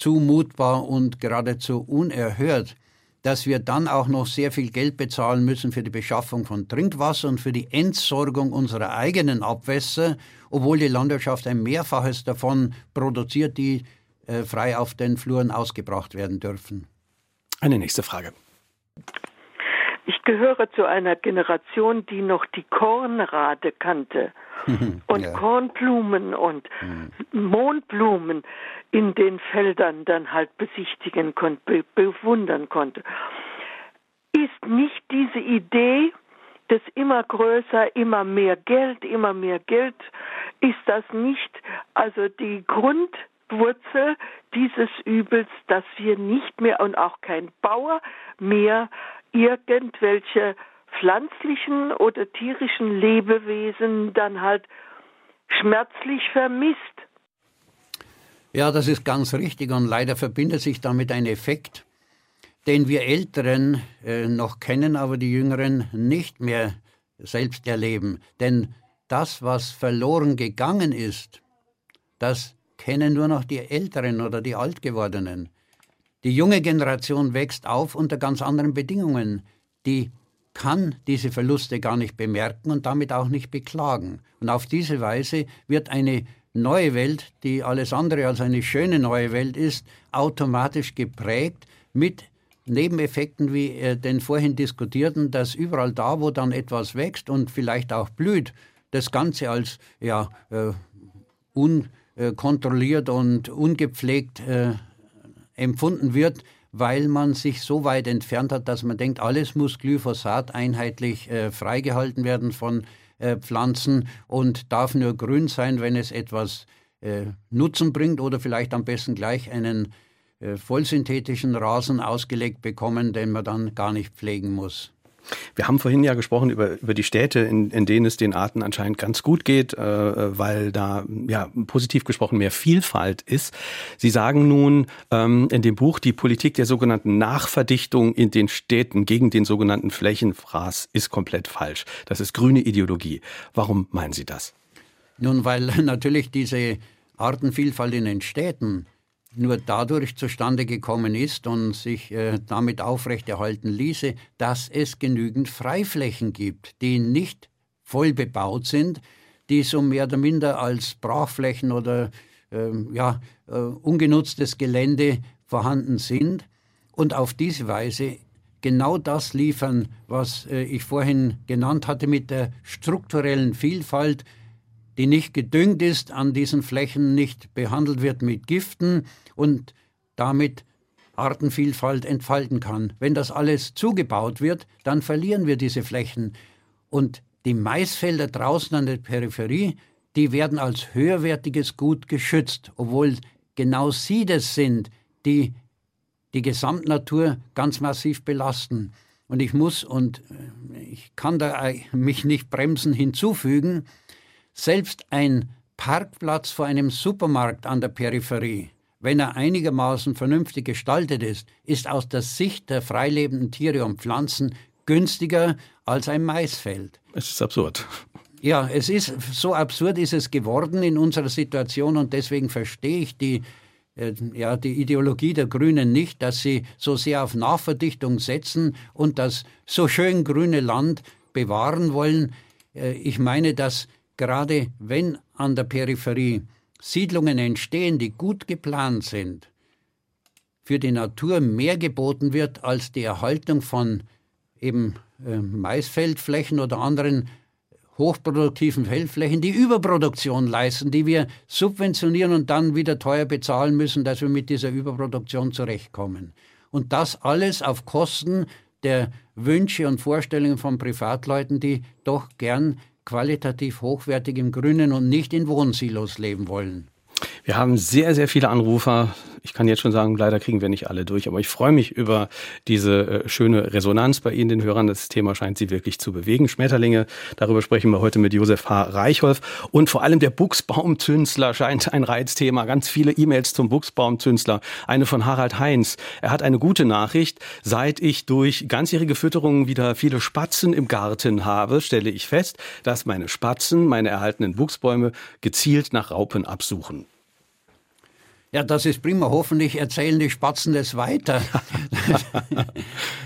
zumutbar und geradezu unerhört, dass wir dann auch noch sehr viel Geld bezahlen müssen für die Beschaffung von Trinkwasser und für die Entsorgung unserer eigenen Abwässer, obwohl die Landwirtschaft ein Mehrfaches davon produziert, die äh, frei auf den Fluren ausgebracht werden dürfen. Eine nächste Frage. Ich gehöre zu einer Generation, die noch die Kornrade kannte [laughs] und ja. Kornblumen und mhm. Mondblumen in den Feldern dann halt besichtigen konnte, be bewundern konnte. Ist nicht diese Idee des immer größer, immer mehr Geld, immer mehr Geld, ist das nicht also die Grundwurzel dieses Übels, dass wir nicht mehr und auch kein Bauer mehr irgendwelche pflanzlichen oder tierischen Lebewesen dann halt schmerzlich vermisst. Ja, das ist ganz richtig und leider verbindet sich damit ein Effekt, den wir Älteren äh, noch kennen, aber die Jüngeren nicht mehr selbst erleben. Denn das, was verloren gegangen ist, das kennen nur noch die Älteren oder die Altgewordenen. Die junge Generation wächst auf unter ganz anderen Bedingungen. Die kann diese Verluste gar nicht bemerken und damit auch nicht beklagen. Und auf diese Weise wird eine neue Welt, die alles andere als eine schöne neue Welt ist, automatisch geprägt mit Nebeneffekten wie äh, den vorhin diskutierten, dass überall da, wo dann etwas wächst und vielleicht auch blüht, das Ganze als ja, äh, unkontrolliert und ungepflegt äh, empfunden wird, weil man sich so weit entfernt hat, dass man denkt, alles muss Glyphosat einheitlich äh, freigehalten werden von äh, Pflanzen und darf nur grün sein, wenn es etwas äh, Nutzen bringt oder vielleicht am besten gleich einen äh, vollsynthetischen Rasen ausgelegt bekommen, den man dann gar nicht pflegen muss. Wir haben vorhin ja gesprochen über, über die Städte, in, in denen es den Arten anscheinend ganz gut geht, äh, weil da ja positiv gesprochen mehr Vielfalt ist. Sie sagen nun ähm, in dem Buch, die Politik der sogenannten Nachverdichtung in den Städten gegen den sogenannten Flächenfraß ist komplett falsch. Das ist grüne Ideologie. Warum meinen Sie das? Nun, weil [laughs] natürlich diese Artenvielfalt in den Städten nur dadurch zustande gekommen ist und sich äh, damit aufrechterhalten ließe, dass es genügend Freiflächen gibt, die nicht voll bebaut sind, die so mehr oder minder als Brachflächen oder äh, ja, äh, ungenutztes Gelände vorhanden sind und auf diese Weise genau das liefern, was äh, ich vorhin genannt hatte mit der strukturellen Vielfalt, die nicht gedüngt ist, an diesen Flächen nicht behandelt wird mit Giften und damit Artenvielfalt entfalten kann. Wenn das alles zugebaut wird, dann verlieren wir diese Flächen. Und die Maisfelder draußen an der Peripherie, die werden als höherwertiges Gut geschützt, obwohl genau sie das sind, die die Gesamtnatur ganz massiv belasten. Und ich muss und äh, ich kann da mich nicht bremsen hinzufügen, selbst ein Parkplatz vor einem Supermarkt an der Peripherie, wenn er einigermaßen vernünftig gestaltet ist, ist aus der Sicht der freilebenden Tiere und Pflanzen günstiger als ein Maisfeld. Es ist absurd. Ja, es ist so absurd ist es geworden in unserer Situation und deswegen verstehe ich die äh, ja, die Ideologie der Grünen nicht, dass sie so sehr auf Nachverdichtung setzen und das so schön grüne Land bewahren wollen. Äh, ich meine, dass gerade wenn an der Peripherie Siedlungen entstehen, die gut geplant sind, für die Natur mehr geboten wird als die Erhaltung von eben äh, Maisfeldflächen oder anderen hochproduktiven Feldflächen, die Überproduktion leisten, die wir subventionieren und dann wieder teuer bezahlen müssen, dass wir mit dieser Überproduktion zurechtkommen. Und das alles auf Kosten der Wünsche und Vorstellungen von Privatleuten, die doch gern qualitativ hochwertig im Grünen und nicht in Wohnsilos leben wollen. Wir haben sehr, sehr viele Anrufer. Ich kann jetzt schon sagen, leider kriegen wir nicht alle durch, aber ich freue mich über diese äh, schöne Resonanz bei Ihnen, den Hörern. Das Thema scheint Sie wirklich zu bewegen. Schmetterlinge, darüber sprechen wir heute mit Josef H. Reichholf. Und vor allem der Buchsbaumzünsler scheint ein Reizthema. Ganz viele E-Mails zum Buchsbaumzünsler. Eine von Harald Heinz. Er hat eine gute Nachricht. Seit ich durch ganzjährige Fütterungen wieder viele Spatzen im Garten habe, stelle ich fest, dass meine Spatzen meine erhaltenen Buchsbäume gezielt nach Raupen absuchen. Ja, das ist prima. Hoffentlich erzählen die Spatzen das weiter. [laughs]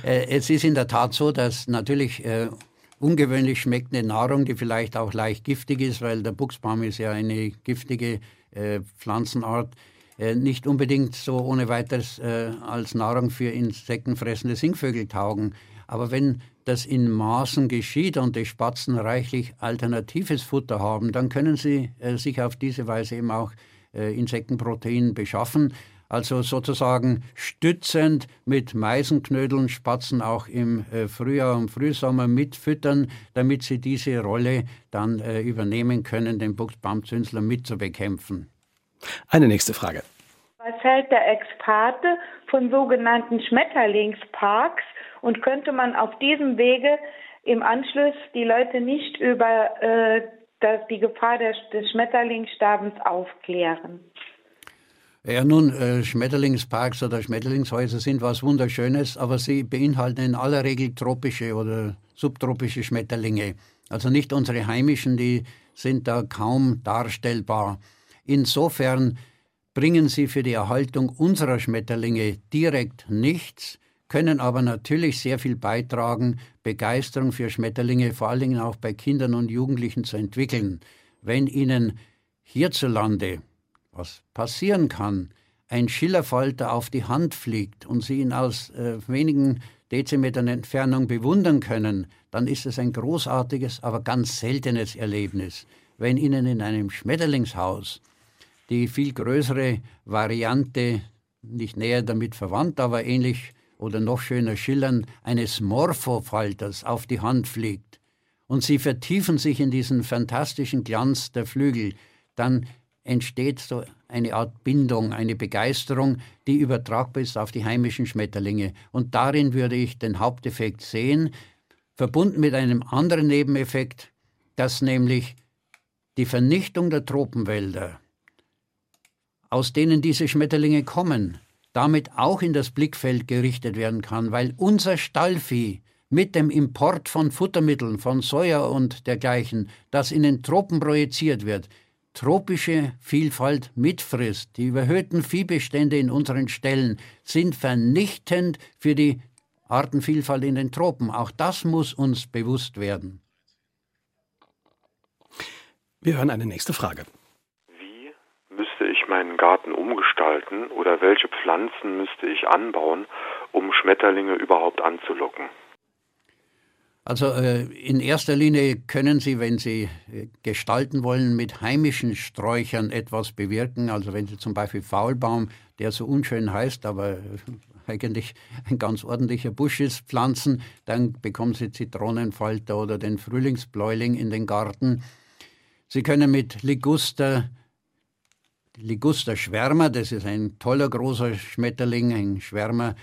Äh, es ist in der Tat so, dass natürlich äh, ungewöhnlich schmeckende Nahrung, die vielleicht auch leicht giftig ist, weil der Buchsbaum ist ja eine giftige äh, Pflanzenart, äh, nicht unbedingt so ohne weiteres äh, als Nahrung für insektenfressende Singvögel taugen. Aber wenn das in Maßen geschieht und die Spatzen reichlich alternatives Futter haben, dann können sie äh, sich auf diese Weise eben auch äh, Insektenprotein beschaffen. Also sozusagen stützend mit Meisenknödeln Spatzen auch im äh, Frühjahr und Frühsommer mitfüttern, damit sie diese Rolle dann äh, übernehmen können, den Buchsbaumzünsler mitzubekämpfen. Eine nächste Frage. Was hält der Experte von sogenannten Schmetterlingsparks und könnte man auf diesem Wege im Anschluss die Leute nicht über äh, das, die Gefahr des, des Schmetterlingssterbens aufklären? Ja, nun, äh, Schmetterlingsparks oder Schmetterlingshäuser sind was Wunderschönes, aber sie beinhalten in aller Regel tropische oder subtropische Schmetterlinge. Also nicht unsere heimischen, die sind da kaum darstellbar. Insofern bringen sie für die Erhaltung unserer Schmetterlinge direkt nichts, können aber natürlich sehr viel beitragen, Begeisterung für Schmetterlinge vor allen Dingen auch bei Kindern und Jugendlichen zu entwickeln. Wenn ihnen hierzulande, was passieren kann, ein Schillerfalter auf die Hand fliegt und sie ihn aus äh, wenigen Dezimetern Entfernung bewundern können, dann ist es ein großartiges, aber ganz seltenes Erlebnis. Wenn Ihnen in einem Schmetterlingshaus die viel größere Variante, nicht näher damit verwandt, aber ähnlich oder noch schöner schillern, eines Morphofalters auf die Hand fliegt und sie vertiefen sich in diesen fantastischen Glanz der Flügel, dann entsteht so eine Art Bindung, eine Begeisterung, die übertragbar ist auf die heimischen Schmetterlinge. Und darin würde ich den Haupteffekt sehen, verbunden mit einem anderen Nebeneffekt, dass nämlich die Vernichtung der Tropenwälder, aus denen diese Schmetterlinge kommen, damit auch in das Blickfeld gerichtet werden kann, weil unser Stallvieh mit dem Import von Futtermitteln, von Soja und dergleichen, das in den Tropen projiziert wird, tropische Vielfalt mitfrisst. Die überhöhten Viehbestände in unseren Ställen sind vernichtend für die Artenvielfalt in den Tropen. Auch das muss uns bewusst werden. Wir hören eine nächste Frage müsste ich meinen Garten umgestalten oder welche Pflanzen müsste ich anbauen, um Schmetterlinge überhaupt anzulocken? Also äh, in erster Linie können Sie, wenn Sie äh, gestalten wollen, mit heimischen Sträuchern etwas bewirken. Also wenn Sie zum Beispiel Faulbaum, der so unschön heißt, aber äh, eigentlich ein ganz ordentlicher Busch ist, pflanzen, dann bekommen Sie Zitronenfalter oder den Frühlingsbläuling in den Garten. Sie können mit Liguster Liguster Schwärmer, das ist ein toller großer Schmetterling, ein Schwärmer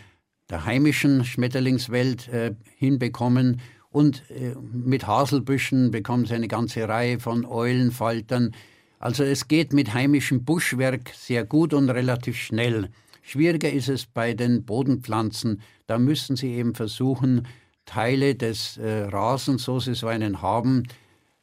der heimischen Schmetterlingswelt äh, hinbekommen. Und äh, mit Haselbüschen bekommen sie eine ganze Reihe von Eulenfaltern. Also es geht mit heimischem Buschwerk sehr gut und relativ schnell. Schwieriger ist es bei den Bodenpflanzen. Da müssen Sie eben versuchen, Teile des äh, Rasens, so Sie so einen haben,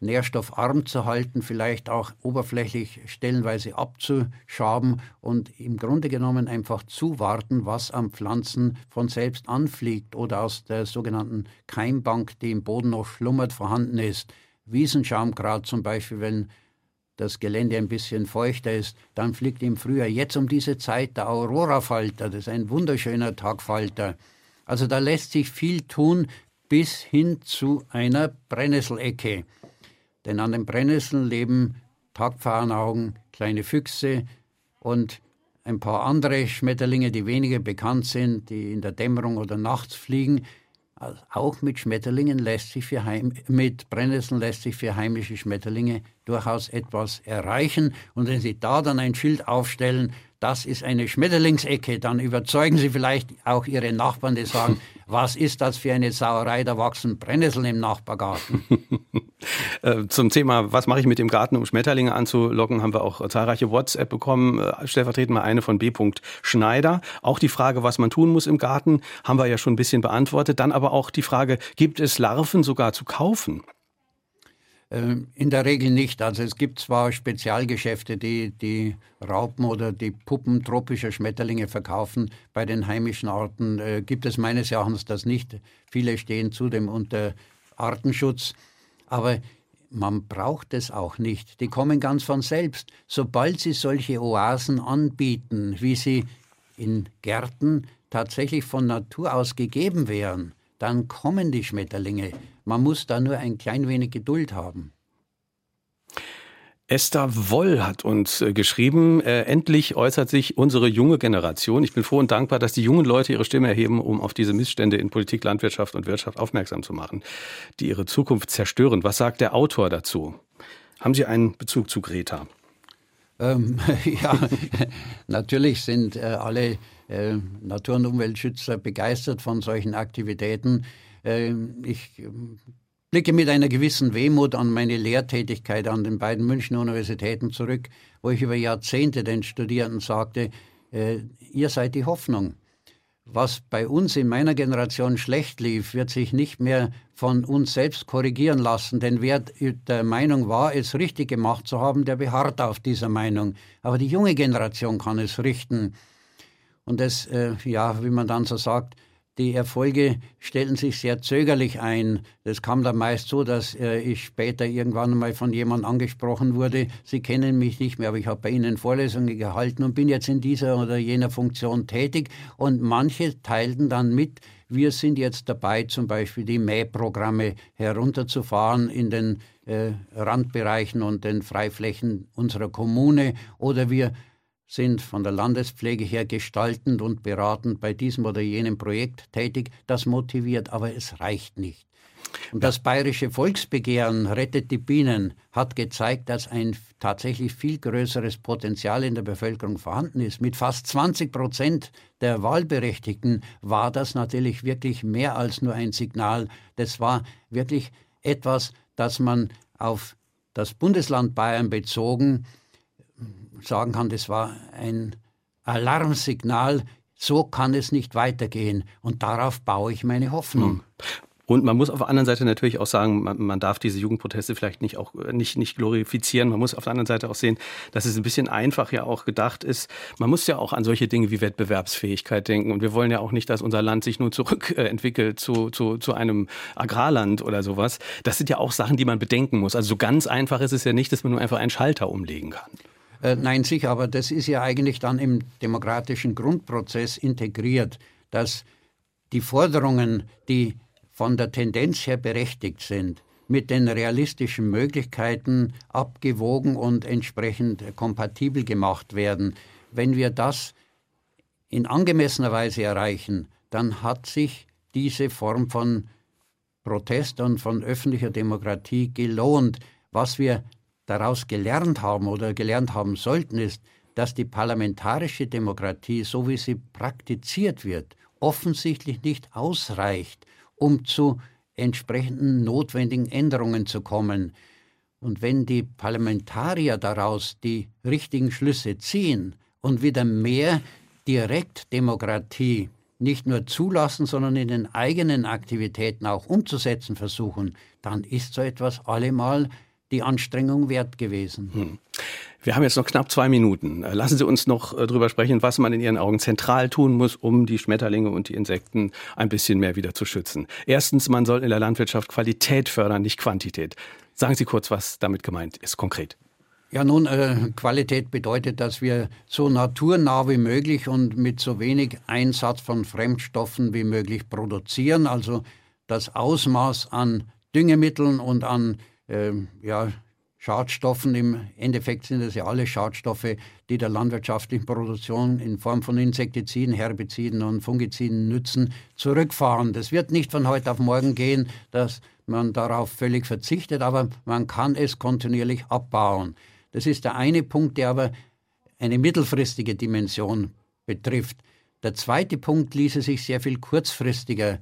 nährstoffarm zu halten, vielleicht auch oberflächlich stellenweise abzuschaben und im Grunde genommen einfach zuwarten, was am Pflanzen von selbst anfliegt oder aus der sogenannten Keimbank, die im Boden noch schlummert, vorhanden ist. Wiesenschaumkraut zum Beispiel, wenn das Gelände ein bisschen feuchter ist, dann fliegt im Frühjahr jetzt um diese Zeit der Aurorafalter, das ist ein wunderschöner Tagfalter. Also da lässt sich viel tun bis hin zu einer Brennnesselecke. Denn an den Brennnesseln leben Tagpfauenaugen, kleine Füchse und ein paar andere Schmetterlinge, die weniger bekannt sind, die in der Dämmerung oder nachts fliegen. Also auch mit Schmetterlingen lässt sich für Heim, mit Brennnesseln lässt sich für heimische Schmetterlinge durchaus etwas erreichen. Und wenn Sie da dann ein Schild aufstellen, das ist eine Schmetterlingsecke, dann überzeugen Sie vielleicht auch Ihre Nachbarn, die sagen, [laughs] was ist das für eine Sauerei, da wachsen Brennnesseln im Nachbargarten. [laughs] Äh, zum Thema, was mache ich mit dem Garten, um Schmetterlinge anzulocken, haben wir auch zahlreiche WhatsApp bekommen, äh, stellvertretend mal eine von B. Schneider. Auch die Frage, was man tun muss im Garten, haben wir ja schon ein bisschen beantwortet. Dann aber auch die Frage, gibt es Larven sogar zu kaufen? Ähm, in der Regel nicht. Also es gibt zwar Spezialgeschäfte, die die Raupen oder die Puppen tropischer Schmetterlinge verkaufen. Bei den heimischen Arten äh, gibt es meines Erachtens das nicht. Viele stehen zudem unter Artenschutz. Aber man braucht es auch nicht. Die kommen ganz von selbst. Sobald sie solche Oasen anbieten, wie sie in Gärten tatsächlich von Natur aus gegeben wären, dann kommen die Schmetterlinge. Man muss da nur ein klein wenig Geduld haben. Esther Woll hat uns äh, geschrieben, äh, endlich äußert sich unsere junge Generation. Ich bin froh und dankbar, dass die jungen Leute ihre Stimme erheben, um auf diese Missstände in Politik, Landwirtschaft und Wirtschaft aufmerksam zu machen, die ihre Zukunft zerstören. Was sagt der Autor dazu? Haben Sie einen Bezug zu Greta? Ähm, [laughs] ja, natürlich sind äh, alle äh, Natur- und Umweltschützer begeistert von solchen Aktivitäten. Äh, ich blicke mit einer gewissen Wehmut an meine Lehrtätigkeit an den beiden Münchner Universitäten zurück, wo ich über Jahrzehnte den Studierenden sagte, äh, ihr seid die Hoffnung. Was bei uns in meiner Generation schlecht lief, wird sich nicht mehr von uns selbst korrigieren lassen, denn wer der Meinung war, es richtig gemacht zu haben, der beharrt auf dieser Meinung. Aber die junge Generation kann es richten. Und das, äh, ja, wie man dann so sagt, die Erfolge stellten sich sehr zögerlich ein. Das kam dann meist so, dass äh, ich später irgendwann mal von jemandem angesprochen wurde, Sie kennen mich nicht mehr, aber ich habe bei Ihnen Vorlesungen gehalten und bin jetzt in dieser oder jener Funktion tätig. Und manche teilten dann mit, wir sind jetzt dabei, zum Beispiel die Mähprogramme herunterzufahren in den äh, Randbereichen und den Freiflächen unserer Kommune oder wir sind von der Landespflege her gestaltend und beratend bei diesem oder jenem Projekt tätig. Das motiviert, aber es reicht nicht. Und das bayerische Volksbegehren Rettet die Bienen hat gezeigt, dass ein tatsächlich viel größeres Potenzial in der Bevölkerung vorhanden ist. Mit fast 20 Prozent der Wahlberechtigten war das natürlich wirklich mehr als nur ein Signal. Das war wirklich etwas, das man auf das Bundesland Bayern bezogen sagen kann, das war ein Alarmsignal, so kann es nicht weitergehen. Und darauf baue ich meine Hoffnung. Hm. Und man muss auf der anderen Seite natürlich auch sagen, man, man, darf diese Jugendproteste vielleicht nicht auch nicht, nicht glorifizieren. Man muss auf der anderen Seite auch sehen, dass es ein bisschen einfach ja auch gedacht ist. Man muss ja auch an solche Dinge wie Wettbewerbsfähigkeit denken. Und wir wollen ja auch nicht, dass unser Land sich nur zurückentwickelt zu, zu, zu einem Agrarland oder sowas. Das sind ja auch Sachen, die man bedenken muss. Also so ganz einfach ist es ja nicht, dass man nur einfach einen Schalter umlegen kann. Äh, nein, sicher, aber das ist ja eigentlich dann im demokratischen Grundprozess integriert, dass die Forderungen, die von der Tendenz her berechtigt sind, mit den realistischen Möglichkeiten abgewogen und entsprechend kompatibel gemacht werden. Wenn wir das in angemessener Weise erreichen, dann hat sich diese Form von Protest und von öffentlicher Demokratie gelohnt. Was wir daraus gelernt haben oder gelernt haben sollten, ist, dass die parlamentarische Demokratie, so wie sie praktiziert wird, offensichtlich nicht ausreicht, um zu entsprechenden notwendigen Änderungen zu kommen. Und wenn die Parlamentarier daraus die richtigen Schlüsse ziehen und wieder mehr Direktdemokratie nicht nur zulassen, sondern in den eigenen Aktivitäten auch umzusetzen versuchen, dann ist so etwas allemal die Anstrengung wert gewesen. Hm. Wir haben jetzt noch knapp zwei Minuten. Lassen Sie uns noch äh, darüber sprechen, was man in Ihren Augen zentral tun muss, um die Schmetterlinge und die Insekten ein bisschen mehr wieder zu schützen. Erstens, man soll in der Landwirtschaft Qualität fördern, nicht Quantität. Sagen Sie kurz, was damit gemeint ist, konkret. Ja, nun, äh, Qualität bedeutet, dass wir so naturnah wie möglich und mit so wenig Einsatz von Fremdstoffen wie möglich produzieren. Also das Ausmaß an Düngemitteln und an ähm, ja, Schadstoffen. Im Endeffekt sind es ja alle Schadstoffe, die der landwirtschaftlichen Produktion in Form von Insektiziden, Herbiziden und Fungiziden nützen, zurückfahren. Das wird nicht von heute auf morgen gehen, dass man darauf völlig verzichtet, aber man kann es kontinuierlich abbauen. Das ist der eine Punkt, der aber eine mittelfristige Dimension betrifft. Der zweite Punkt ließe sich sehr viel kurzfristiger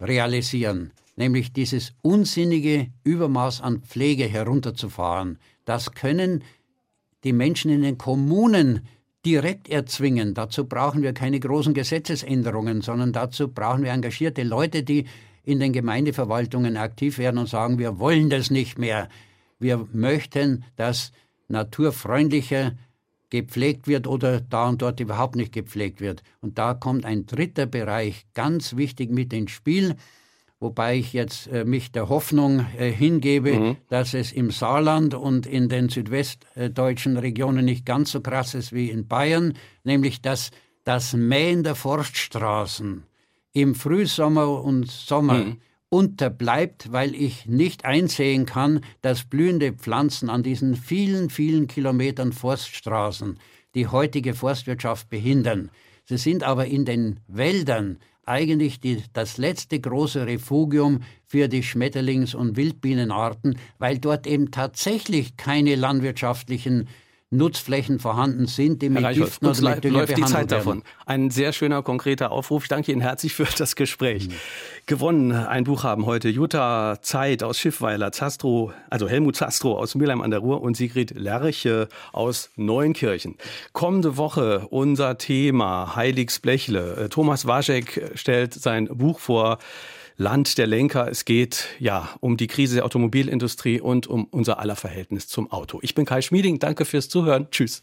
realisieren nämlich dieses unsinnige Übermaß an Pflege herunterzufahren. Das können die Menschen in den Kommunen direkt erzwingen. Dazu brauchen wir keine großen Gesetzesänderungen, sondern dazu brauchen wir engagierte Leute, die in den Gemeindeverwaltungen aktiv werden und sagen, wir wollen das nicht mehr. Wir möchten, dass naturfreundlicher gepflegt wird oder da und dort überhaupt nicht gepflegt wird. Und da kommt ein dritter Bereich ganz wichtig mit ins Spiel, wobei ich jetzt äh, mich der Hoffnung äh, hingebe, mhm. dass es im Saarland und in den südwestdeutschen Regionen nicht ganz so krass ist wie in Bayern, nämlich dass das Mähen der Forststraßen im Frühsommer und Sommer mhm unterbleibt, weil ich nicht einsehen kann, dass blühende Pflanzen an diesen vielen, vielen Kilometern Forststraßen die heutige Forstwirtschaft behindern. Sie sind aber in den Wäldern eigentlich die, das letzte große Refugium für die Schmetterlings- und Wildbienenarten, weil dort eben tatsächlich keine landwirtschaftlichen Nutzflächen vorhanden sind, die mit Herr Giften oder mit Dünger läuft die Zeit werden. davon. Ein sehr schöner, konkreter Aufruf. Ich danke Ihnen herzlich für das Gespräch. Mhm. Gewonnen ein Buch haben heute Jutta Zeit aus Schiffweiler, Zastro, also Helmut Zastro aus Mülheim an der Ruhr und Sigrid Lerche aus Neunkirchen. Kommende Woche unser Thema Heiligsblechle. Äh, Thomas Waschek stellt sein Buch vor. Land der Lenker. Es geht ja um die Krise der Automobilindustrie und um unser aller Verhältnis zum Auto. Ich bin Kai Schmieding. Danke fürs Zuhören. Tschüss.